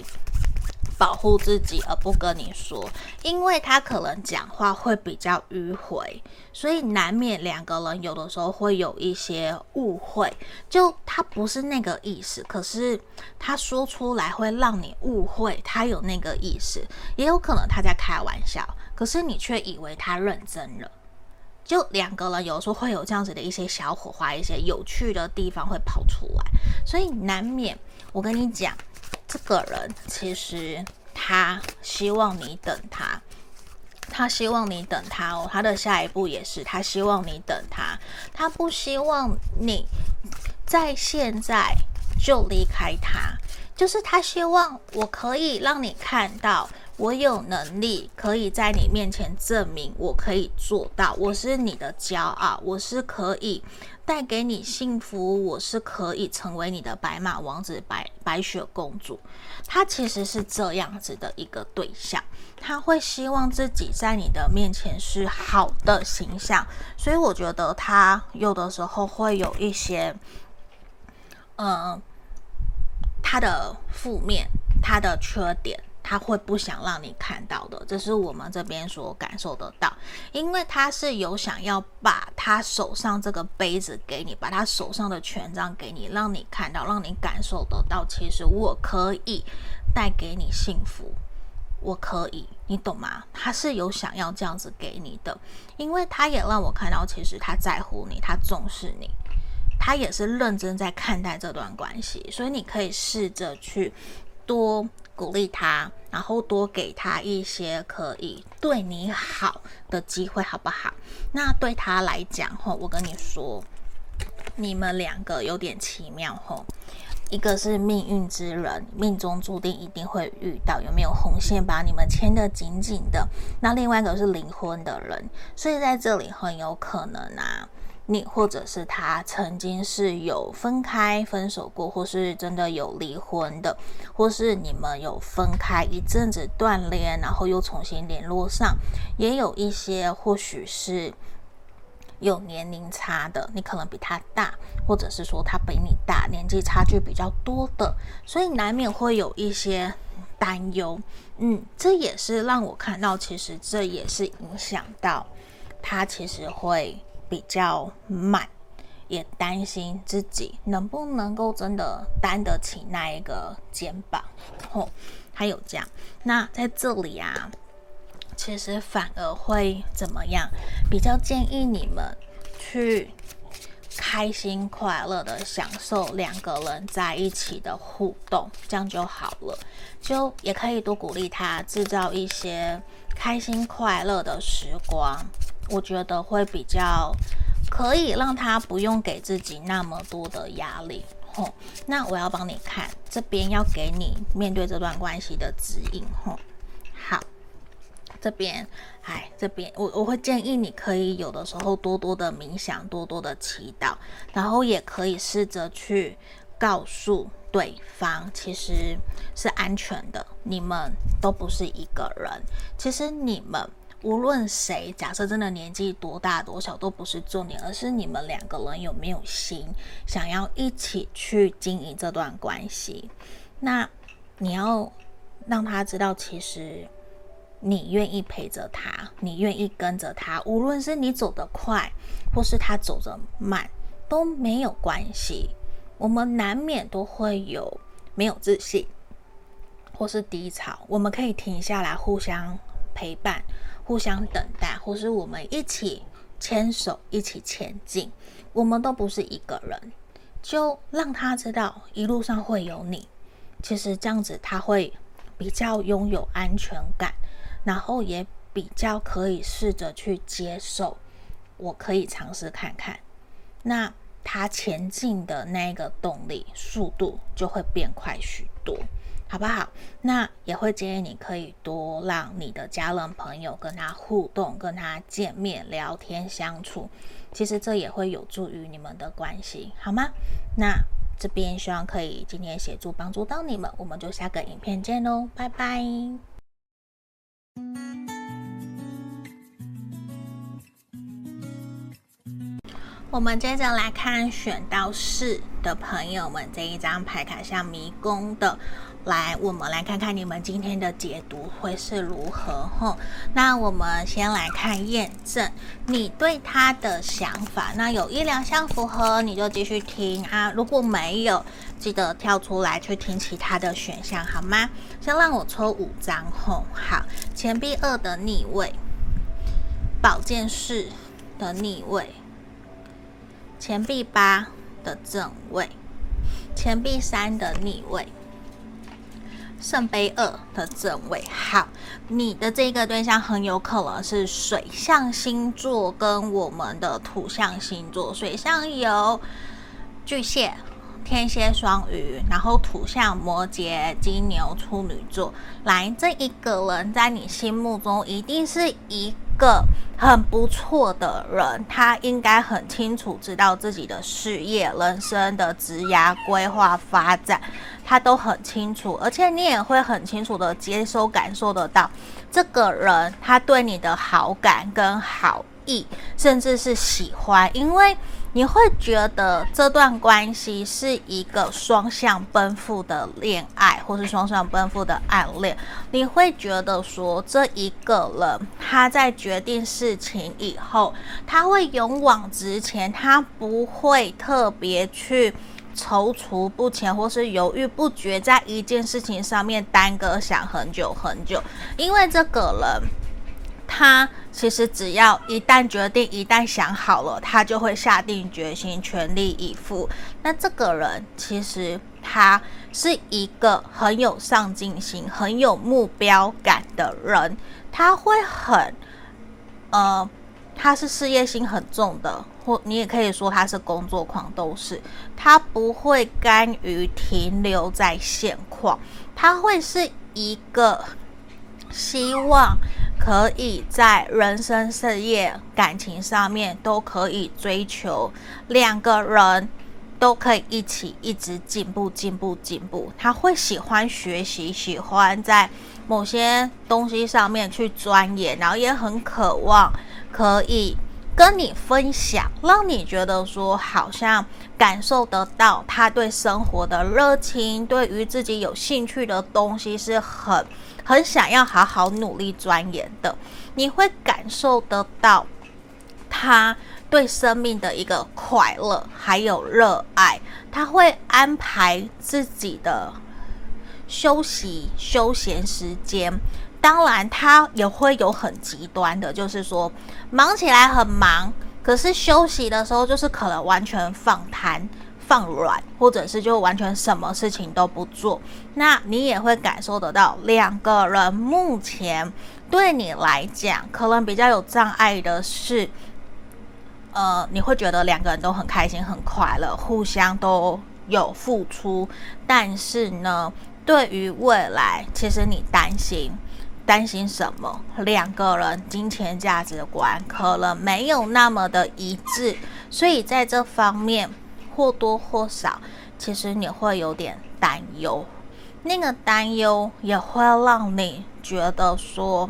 保护自己而不跟你说，因为他可能讲话会比较迂回，所以难免两个人有的时候会有一些误会。就他不是那个意思，可是他说出来会让你误会，他有那个意思，也有可能他在开玩笑，可是你却以为他认真了。就两个人有时候会有这样子的一些小火花，一些有趣的地方会跑出来，所以难免。我跟你讲。这个人其实他希望你等他，他希望你等他哦。他的下一步也是，他希望你等他，他不希望你在现在就离开他，就是他希望我可以让你看到。我有能力可以在你面前证明我可以做到，我是你的骄傲，我是可以带给你幸福，我是可以成为你的白马王子、白白雪公主。他其实是这样子的一个对象，他会希望自己在你的面前是好的形象，所以我觉得他有的时候会有一些，嗯、呃，他的负面，他的缺点。他会不想让你看到的，这是我们这边所感受得到，因为他是有想要把他手上这个杯子给你，把他手上的权杖给你，让你看到，让你感受得到，其实我可以带给你幸福，我可以，你懂吗？他是有想要这样子给你的，因为他也让我看到，其实他在乎你，他重视你，他也是认真在看待这段关系，所以你可以试着去多。鼓励他，然后多给他一些可以对你好的机会，好不好？那对他来讲，吼，我跟你说，你们两个有点奇妙，吼，一个是命运之人，命中注定一定会遇到，有没有红线把你们牵得紧紧的？那另外一个是灵魂的人，所以在这里很有可能啊。你或者是他曾经是有分开、分手过，或是真的有离婚的，或是你们有分开一阵子断联，然后又重新联络上，也有一些或许是有年龄差的，你可能比他大，或者是说他比你大，年纪差距比较多的，所以难免会有一些担忧。嗯，这也是让我看到，其实这也是影响到他，其实会。比较慢，也担心自己能不能够真的担得起那一个肩膀，哦，还有这样。那在这里啊，其实反而会怎么样？比较建议你们去开心快乐的享受两个人在一起的互动，这样就好了。就也可以多鼓励他，制造一些开心快乐的时光。我觉得会比较可以让他不用给自己那么多的压力，吼。那我要帮你看这边要给你面对这段关系的指引，吼。好，这边，哎，这边我我会建议你可以有的时候多多的冥想，多多的祈祷，然后也可以试着去告诉对方，其实是安全的，你们都不是一个人，其实你们。无论谁，假设真的年纪多大多小都不是重点，而是你们两个人有没有心想要一起去经营这段关系。那你要让他知道，其实你愿意陪着他，你愿意跟着他，无论是你走得快，或是他走得慢，都没有关系。我们难免都会有没有自信，或是低潮，我们可以停下来，互相陪伴。互相等待，或是我们一起牵手一起前进，我们都不是一个人，就让他知道一路上会有你。其实这样子他会比较拥有安全感，然后也比较可以试着去接受。我可以尝试看看，那他前进的那个动力速度就会变快许多。好不好？那也会建议你可以多让你的家人朋友跟他互动，跟他见面聊天相处，其实这也会有助于你们的关系，好吗？那这边希望可以今天协助帮助到你们，我们就下个影片见喽，拜拜。我们接着来看选到四的朋友们这一张牌卡，像迷宫的。来，我们来看看你们今天的解读会是如何吼。那我们先来看验证你对他的想法。那有一两项符合，你就继续听啊。如果没有，记得跳出来去听其他的选项，好吗？先让我抽五张吼。好，钱币二的逆位，宝剑四的逆位，钱币八的正位，钱币三的逆位。圣杯二的正位，好，你的这个对象很有可能是水象星座跟我们的土象星座。水象有巨蟹、天蝎、双鱼，然后土象摩羯、金牛、处女座。来，这一个人在你心目中一定是一个很不错的人，他应该很清楚知道自己的事业、人生的职涯规划发展。他都很清楚，而且你也会很清楚的接收、感受得到这个人他对你的好感跟好意，甚至是喜欢，因为你会觉得这段关系是一个双向奔赴的恋爱，或是双向奔赴的暗恋。你会觉得说，这一个人他在决定事情以后，他会勇往直前，他不会特别去。踌躇不前，或是犹豫不决，在一件事情上面耽搁想很久很久，因为这个人，他其实只要一旦决定，一旦想好了，他就会下定决心，全力以赴。那这个人其实他是一个很有上进心、很有目标感的人，他会很，呃。他是事业心很重的，或你也可以说他是工作狂，都是。他不会甘于停留在现况，他会是一个希望可以在人生、事业、感情上面都可以追求，两个人都可以一起一直进步、进步、进步。他会喜欢学习，喜欢在某些东西上面去钻研，然后也很渴望。可以跟你分享，让你觉得说好像感受得到他对生活的热情，对于自己有兴趣的东西是很很想要好好努力钻研的。你会感受得到他对生命的一个快乐，还有热爱。他会安排自己的休息休闲时间。当然，他也会有很极端的，就是说忙起来很忙，可是休息的时候就是可能完全放瘫、放软，或者是就完全什么事情都不做。那你也会感受得到，两个人目前对你来讲，可能比较有障碍的是，呃，你会觉得两个人都很开心、很快乐，互相都有付出，但是呢，对于未来，其实你担心。担心什么？两个人金钱价值观可能没有那么的一致，所以在这方面或多或少，其实你会有点担忧。那个担忧也会让你觉得说，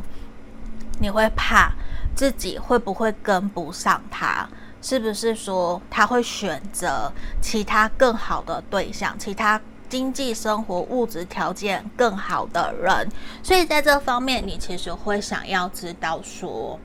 你会怕自己会不会跟不上他？是不是说他会选择其他更好的对象？其他？经济生活物质条件更好的人，所以在这方面，你其实会想要知道说，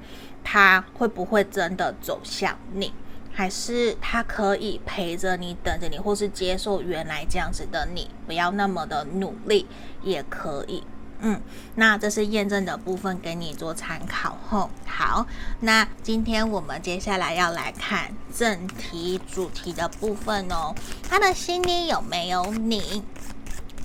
他会不会真的走向你，还是他可以陪着你、等着你，或是接受原来这样子的你，不要那么的努力也可以。嗯，那这是验证的部分，给你做参考后。好，那今天我们接下来要来看正题主题的部分哦。他的心里有没有你？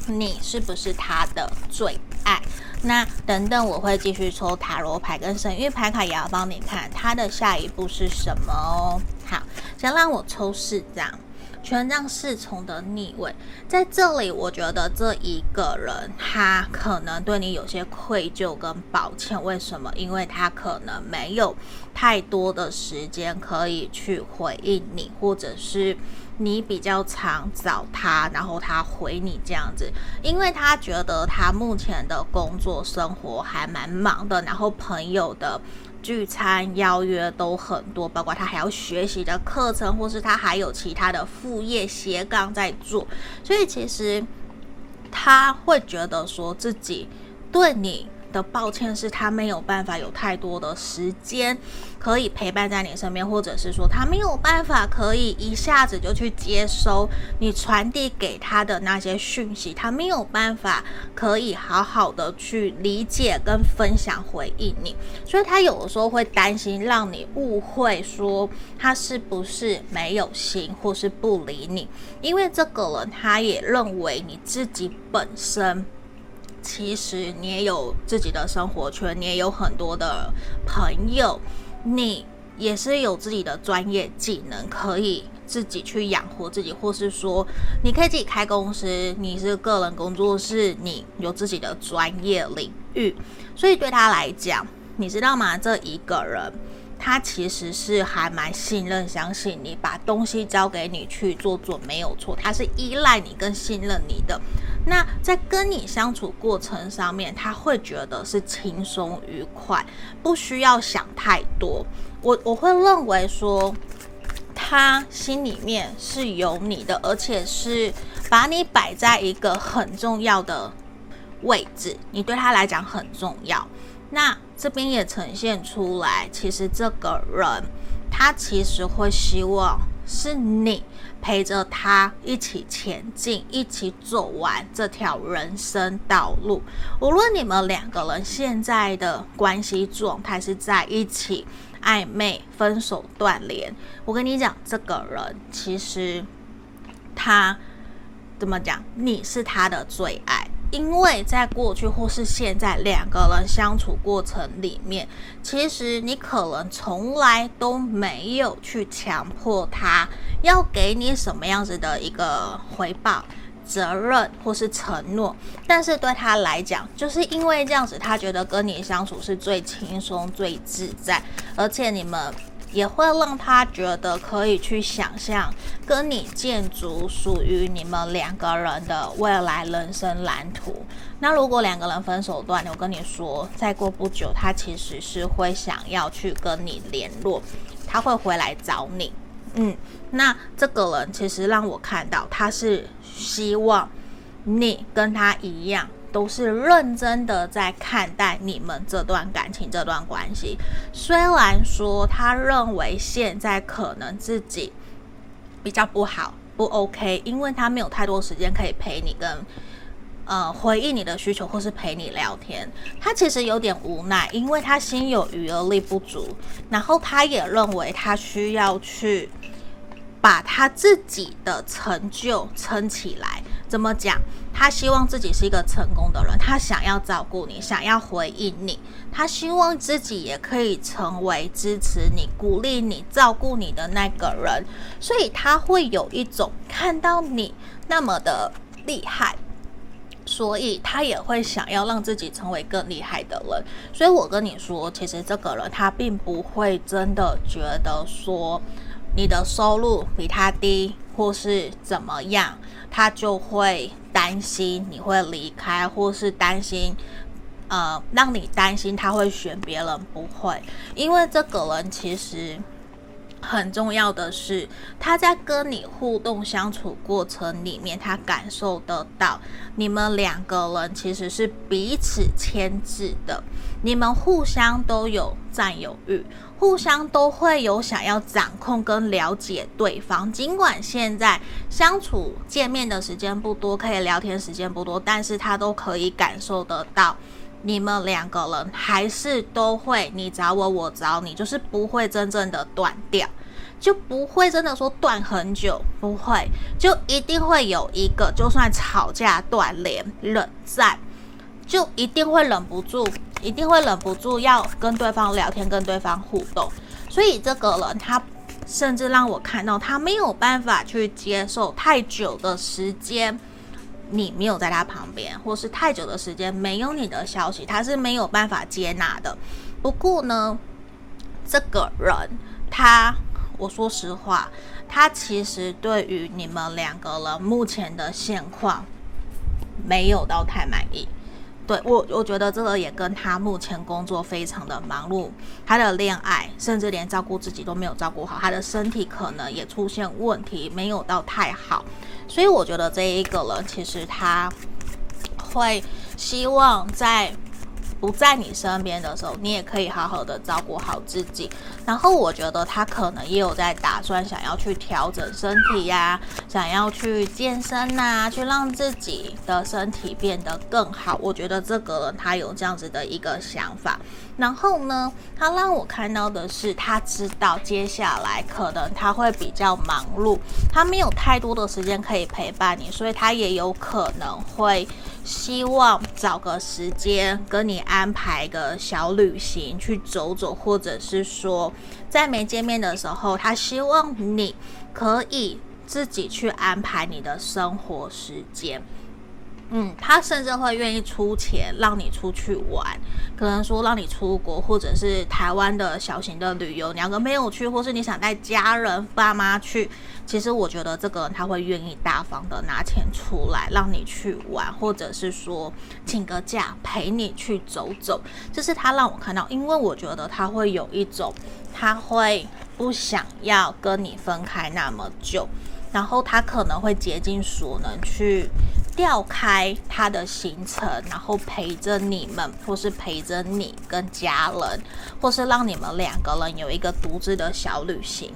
你是不是他的最爱？那等等我会继续抽塔罗牌跟神諭牌卡，也要帮你看他的下一步是什么哦。好，先让我抽四张。权杖侍从的逆位，在这里，我觉得这一个人他可能对你有些愧疚跟抱歉。为什么？因为他可能没有太多的时间可以去回应你，或者是你比较常找他，然后他回你这样子，因为他觉得他目前的工作生活还蛮忙的，然后朋友的。聚餐邀约都很多，包括他还要学习的课程，或是他还有其他的副业斜杠在做，所以其实他会觉得说自己对你。的抱歉是他没有办法有太多的时间可以陪伴在你身边，或者是说他没有办法可以一下子就去接收你传递给他的那些讯息，他没有办法可以好好的去理解跟分享回应你，所以他有的时候会担心让你误会说他是不是没有心或是不理你，因为这个人他也认为你自己本身。其实你也有自己的生活圈，你也有很多的朋友，你也是有自己的专业技能，可以自己去养活自己，或是说你可以自己开公司，你是个人工作室，你有自己的专业领域，所以对他来讲，你知道吗？这一个人。他其实是还蛮信任、相信你，把东西交给你去做做没有错。他是依赖你跟信任你的。那在跟你相处过程上面，他会觉得是轻松愉快，不需要想太多。我我会认为说，他心里面是有你的，而且是把你摆在一个很重要的位置，你对他来讲很重要。那这边也呈现出来，其实这个人他其实会希望是你陪着他一起前进，一起走完这条人生道路。无论你们两个人现在的关系状态是在一起暧昧、分手、断联，我跟你讲，这个人其实他怎么讲？你是他的最爱。因为在过去或是现在两个人相处过程里面，其实你可能从来都没有去强迫他要给你什么样子的一个回报、责任或是承诺，但是对他来讲，就是因为这样子，他觉得跟你相处是最轻松、最自在，而且你们。也会让他觉得可以去想象跟你建筑属于你们两个人的未来人生蓝图。那如果两个人分手断，我跟你说，再过不久，他其实是会想要去跟你联络，他会回来找你。嗯，那这个人其实让我看到，他是希望你跟他一样。都是认真的在看待你们这段感情、这段关系。虽然说他认为现在可能自己比较不好、不 OK，因为他没有太多时间可以陪你跟呃回应你的需求，或是陪你聊天。他其实有点无奈，因为他心有余而力不足。然后他也认为他需要去把他自己的成就撑起来。怎么讲？他希望自己是一个成功的人，他想要照顾你，想要回应你，他希望自己也可以成为支持你、鼓励你、照顾你的那个人，所以他会有一种看到你那么的厉害，所以他也会想要让自己成为更厉害的人。所以我跟你说，其实这个人他并不会真的觉得说你的收入比他低，或是怎么样。他就会担心你会离开，或是担心，呃，让你担心他会选别人，不会，因为这个人其实很重要的是，他在跟你互动相处过程里面，他感受得到你们两个人其实是彼此牵制的，你们互相都有占有欲。互相都会有想要掌控跟了解对方，尽管现在相处见面的时间不多，可以聊天时间不多，但是他都可以感受得到，你们两个人还是都会你找我，我找你，就是不会真正的断掉，就不会真的说断很久，不会，就一定会有一个，就算吵架断联冷战，就一定会忍不住。一定会忍不住要跟对方聊天，跟对方互动，所以这个人他甚至让我看到他没有办法去接受太久的时间，你没有在他旁边，或是太久的时间没有你的消息，他是没有办法接纳的。不过呢，这个人他，我说实话，他其实对于你们两个人目前的现况没有到太满意。对我，我觉得这个也跟他目前工作非常的忙碌，他的恋爱甚至连照顾自己都没有照顾好，他的身体可能也出现问题，没有到太好，所以我觉得这一个人其实他会希望在。不在你身边的时候，你也可以好好的照顾好自己。然后我觉得他可能也有在打算想要去调整身体呀，想要去健身呐，去让自己的身体变得更好。我觉得这个人他有这样子的一个想法。然后呢，他让我看到的是，他知道接下来可能他会比较忙碌，他没有太多的时间可以陪伴你，所以他也有可能会。希望找个时间跟你安排个小旅行去走走，或者是说在没见面的时候，他希望你可以自己去安排你的生活时间。嗯，他甚至会愿意出钱让你出去玩，可能说让你出国，或者是台湾的小型的旅游，两个没有去，或是你想带家人爸妈去，其实我觉得这个人他会愿意大方的拿钱出来让你去玩，或者是说请个假陪你去走走，这是他让我看到，因为我觉得他会有一种他会不想要跟你分开那么久，然后他可能会竭尽所能去。调开他的行程，然后陪着你们，或是陪着你跟家人，或是让你们两个人有一个独自的小旅行。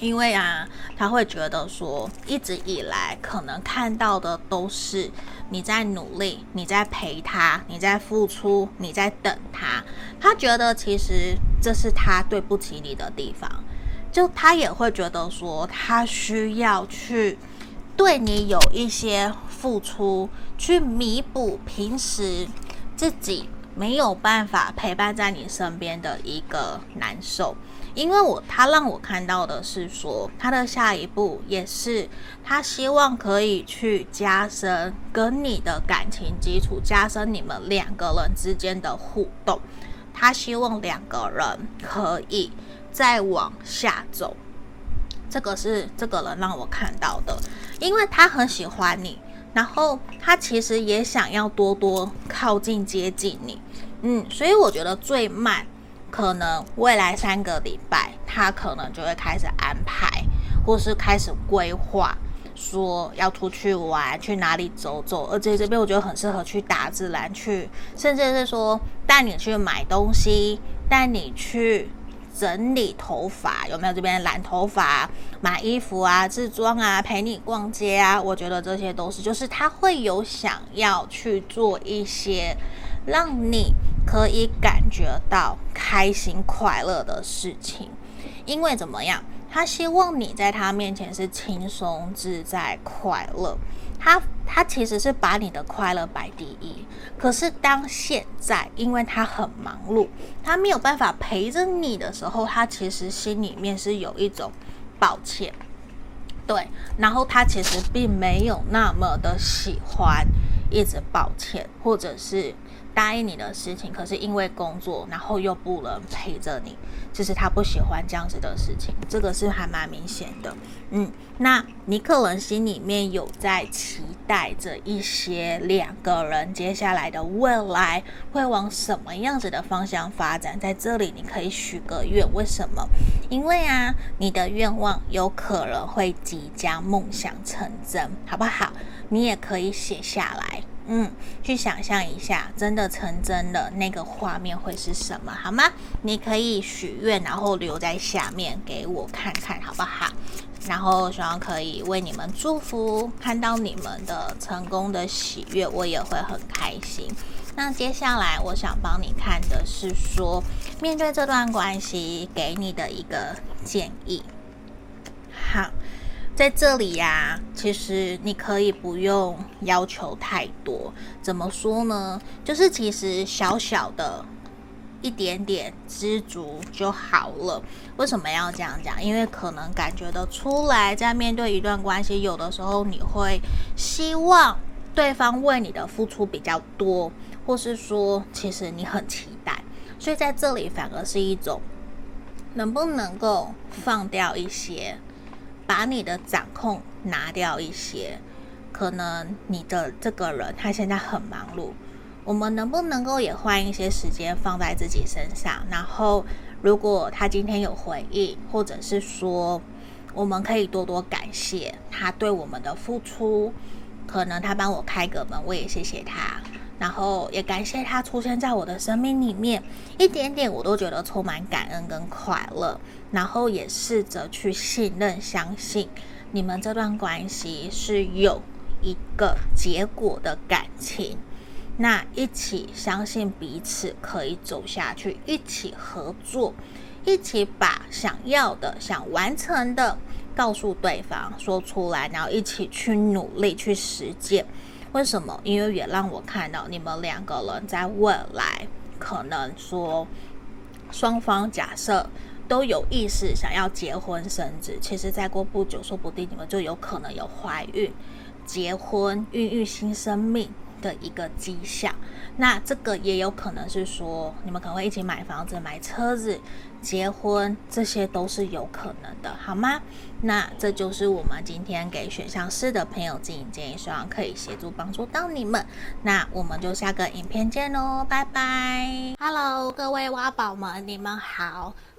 因为啊，他会觉得说，一直以来可能看到的都是你在努力，你在陪他，你在付出，你在等他。他觉得其实这是他对不起你的地方，就他也会觉得说，他需要去对你有一些。付出去弥补平时自己没有办法陪伴在你身边的一个难受，因为我他让我看到的是说，他的下一步也是他希望可以去加深跟你的感情基础，加深你们两个人之间的互动，他希望两个人可以再往下走，这个是这个人让我看到的，因为他很喜欢你。然后他其实也想要多多靠近接近你，嗯，所以我觉得最慢可能未来三个礼拜，他可能就会开始安排，或是开始规划，说要出去玩，去哪里走走。而且这边我觉得很适合去大自然去，甚至是说带你去买东西，带你去。整理头发有没有？这边染头发、买衣服啊、自装啊、陪你逛街啊，我觉得这些都是，就是他会有想要去做一些让你可以感觉到开心快乐的事情，因为怎么样？他希望你在他面前是轻松自在、快乐。他他其实是把你的快乐摆第一，可是当现在因为他很忙碌，他没有办法陪着你的时候，他其实心里面是有一种抱歉，对，然后他其实并没有那么的喜欢一直抱歉，或者是。答应你的事情，可是因为工作，然后又不能陪着你，就是他不喜欢这样子的事情，这个是还蛮明显的。嗯，那你可能心里面有在期待着一些两个人接下来的未来会往什么样子的方向发展，在这里你可以许个愿，为什么？因为啊，你的愿望有可能会即将梦想成真，好不好？你也可以写下来。嗯，去想象一下，真的成真的那个画面会是什么，好吗？你可以许愿，然后留在下面给我看看，好不好？然后希望可以为你们祝福，看到你们的成功的喜悦，我也会很开心。那接下来我想帮你看的是说，面对这段关系，给你的一个建议。好。在这里呀，其实你可以不用要求太多。怎么说呢？就是其实小小的一点点知足就好了。为什么要这样讲？因为可能感觉得出来，在面对一段关系，有的时候你会希望对方为你的付出比较多，或是说，其实你很期待。所以在这里反而是一种，能不能够放掉一些，把你的掌控拿掉一些。可能你的这个人他现在很忙碌，我们能不能够也换一些时间放在自己身上？然后，如果他今天有回应，或者是说，我们可以多多感谢他对我们的付出。可能他帮我开个门，我也谢谢他。然后也感谢他出现在我的生命里面，一点点我都觉得充满感恩跟快乐。然后也试着去信任、相信你们这段关系是有一个结果的感情，那一起相信彼此可以走下去，一起合作，一起把想要的、想完成的告诉对方，说出来，然后一起去努力去实践。为什么？因为也让我看到你们两个人在未来可能说，双方假设都有意识想要结婚生子，其实再过不久，说不定你们就有可能有怀孕。结婚、孕育新生命的一个迹象，那这个也有可能是说，你们可能会一起买房子、买车子、结婚，这些都是有可能的，好吗？那这就是我们今天给选项四的朋友进行建议，希望可以协助帮助到你们。那我们就下个影片见喽，拜拜！Hello，各位挖宝们，你们好。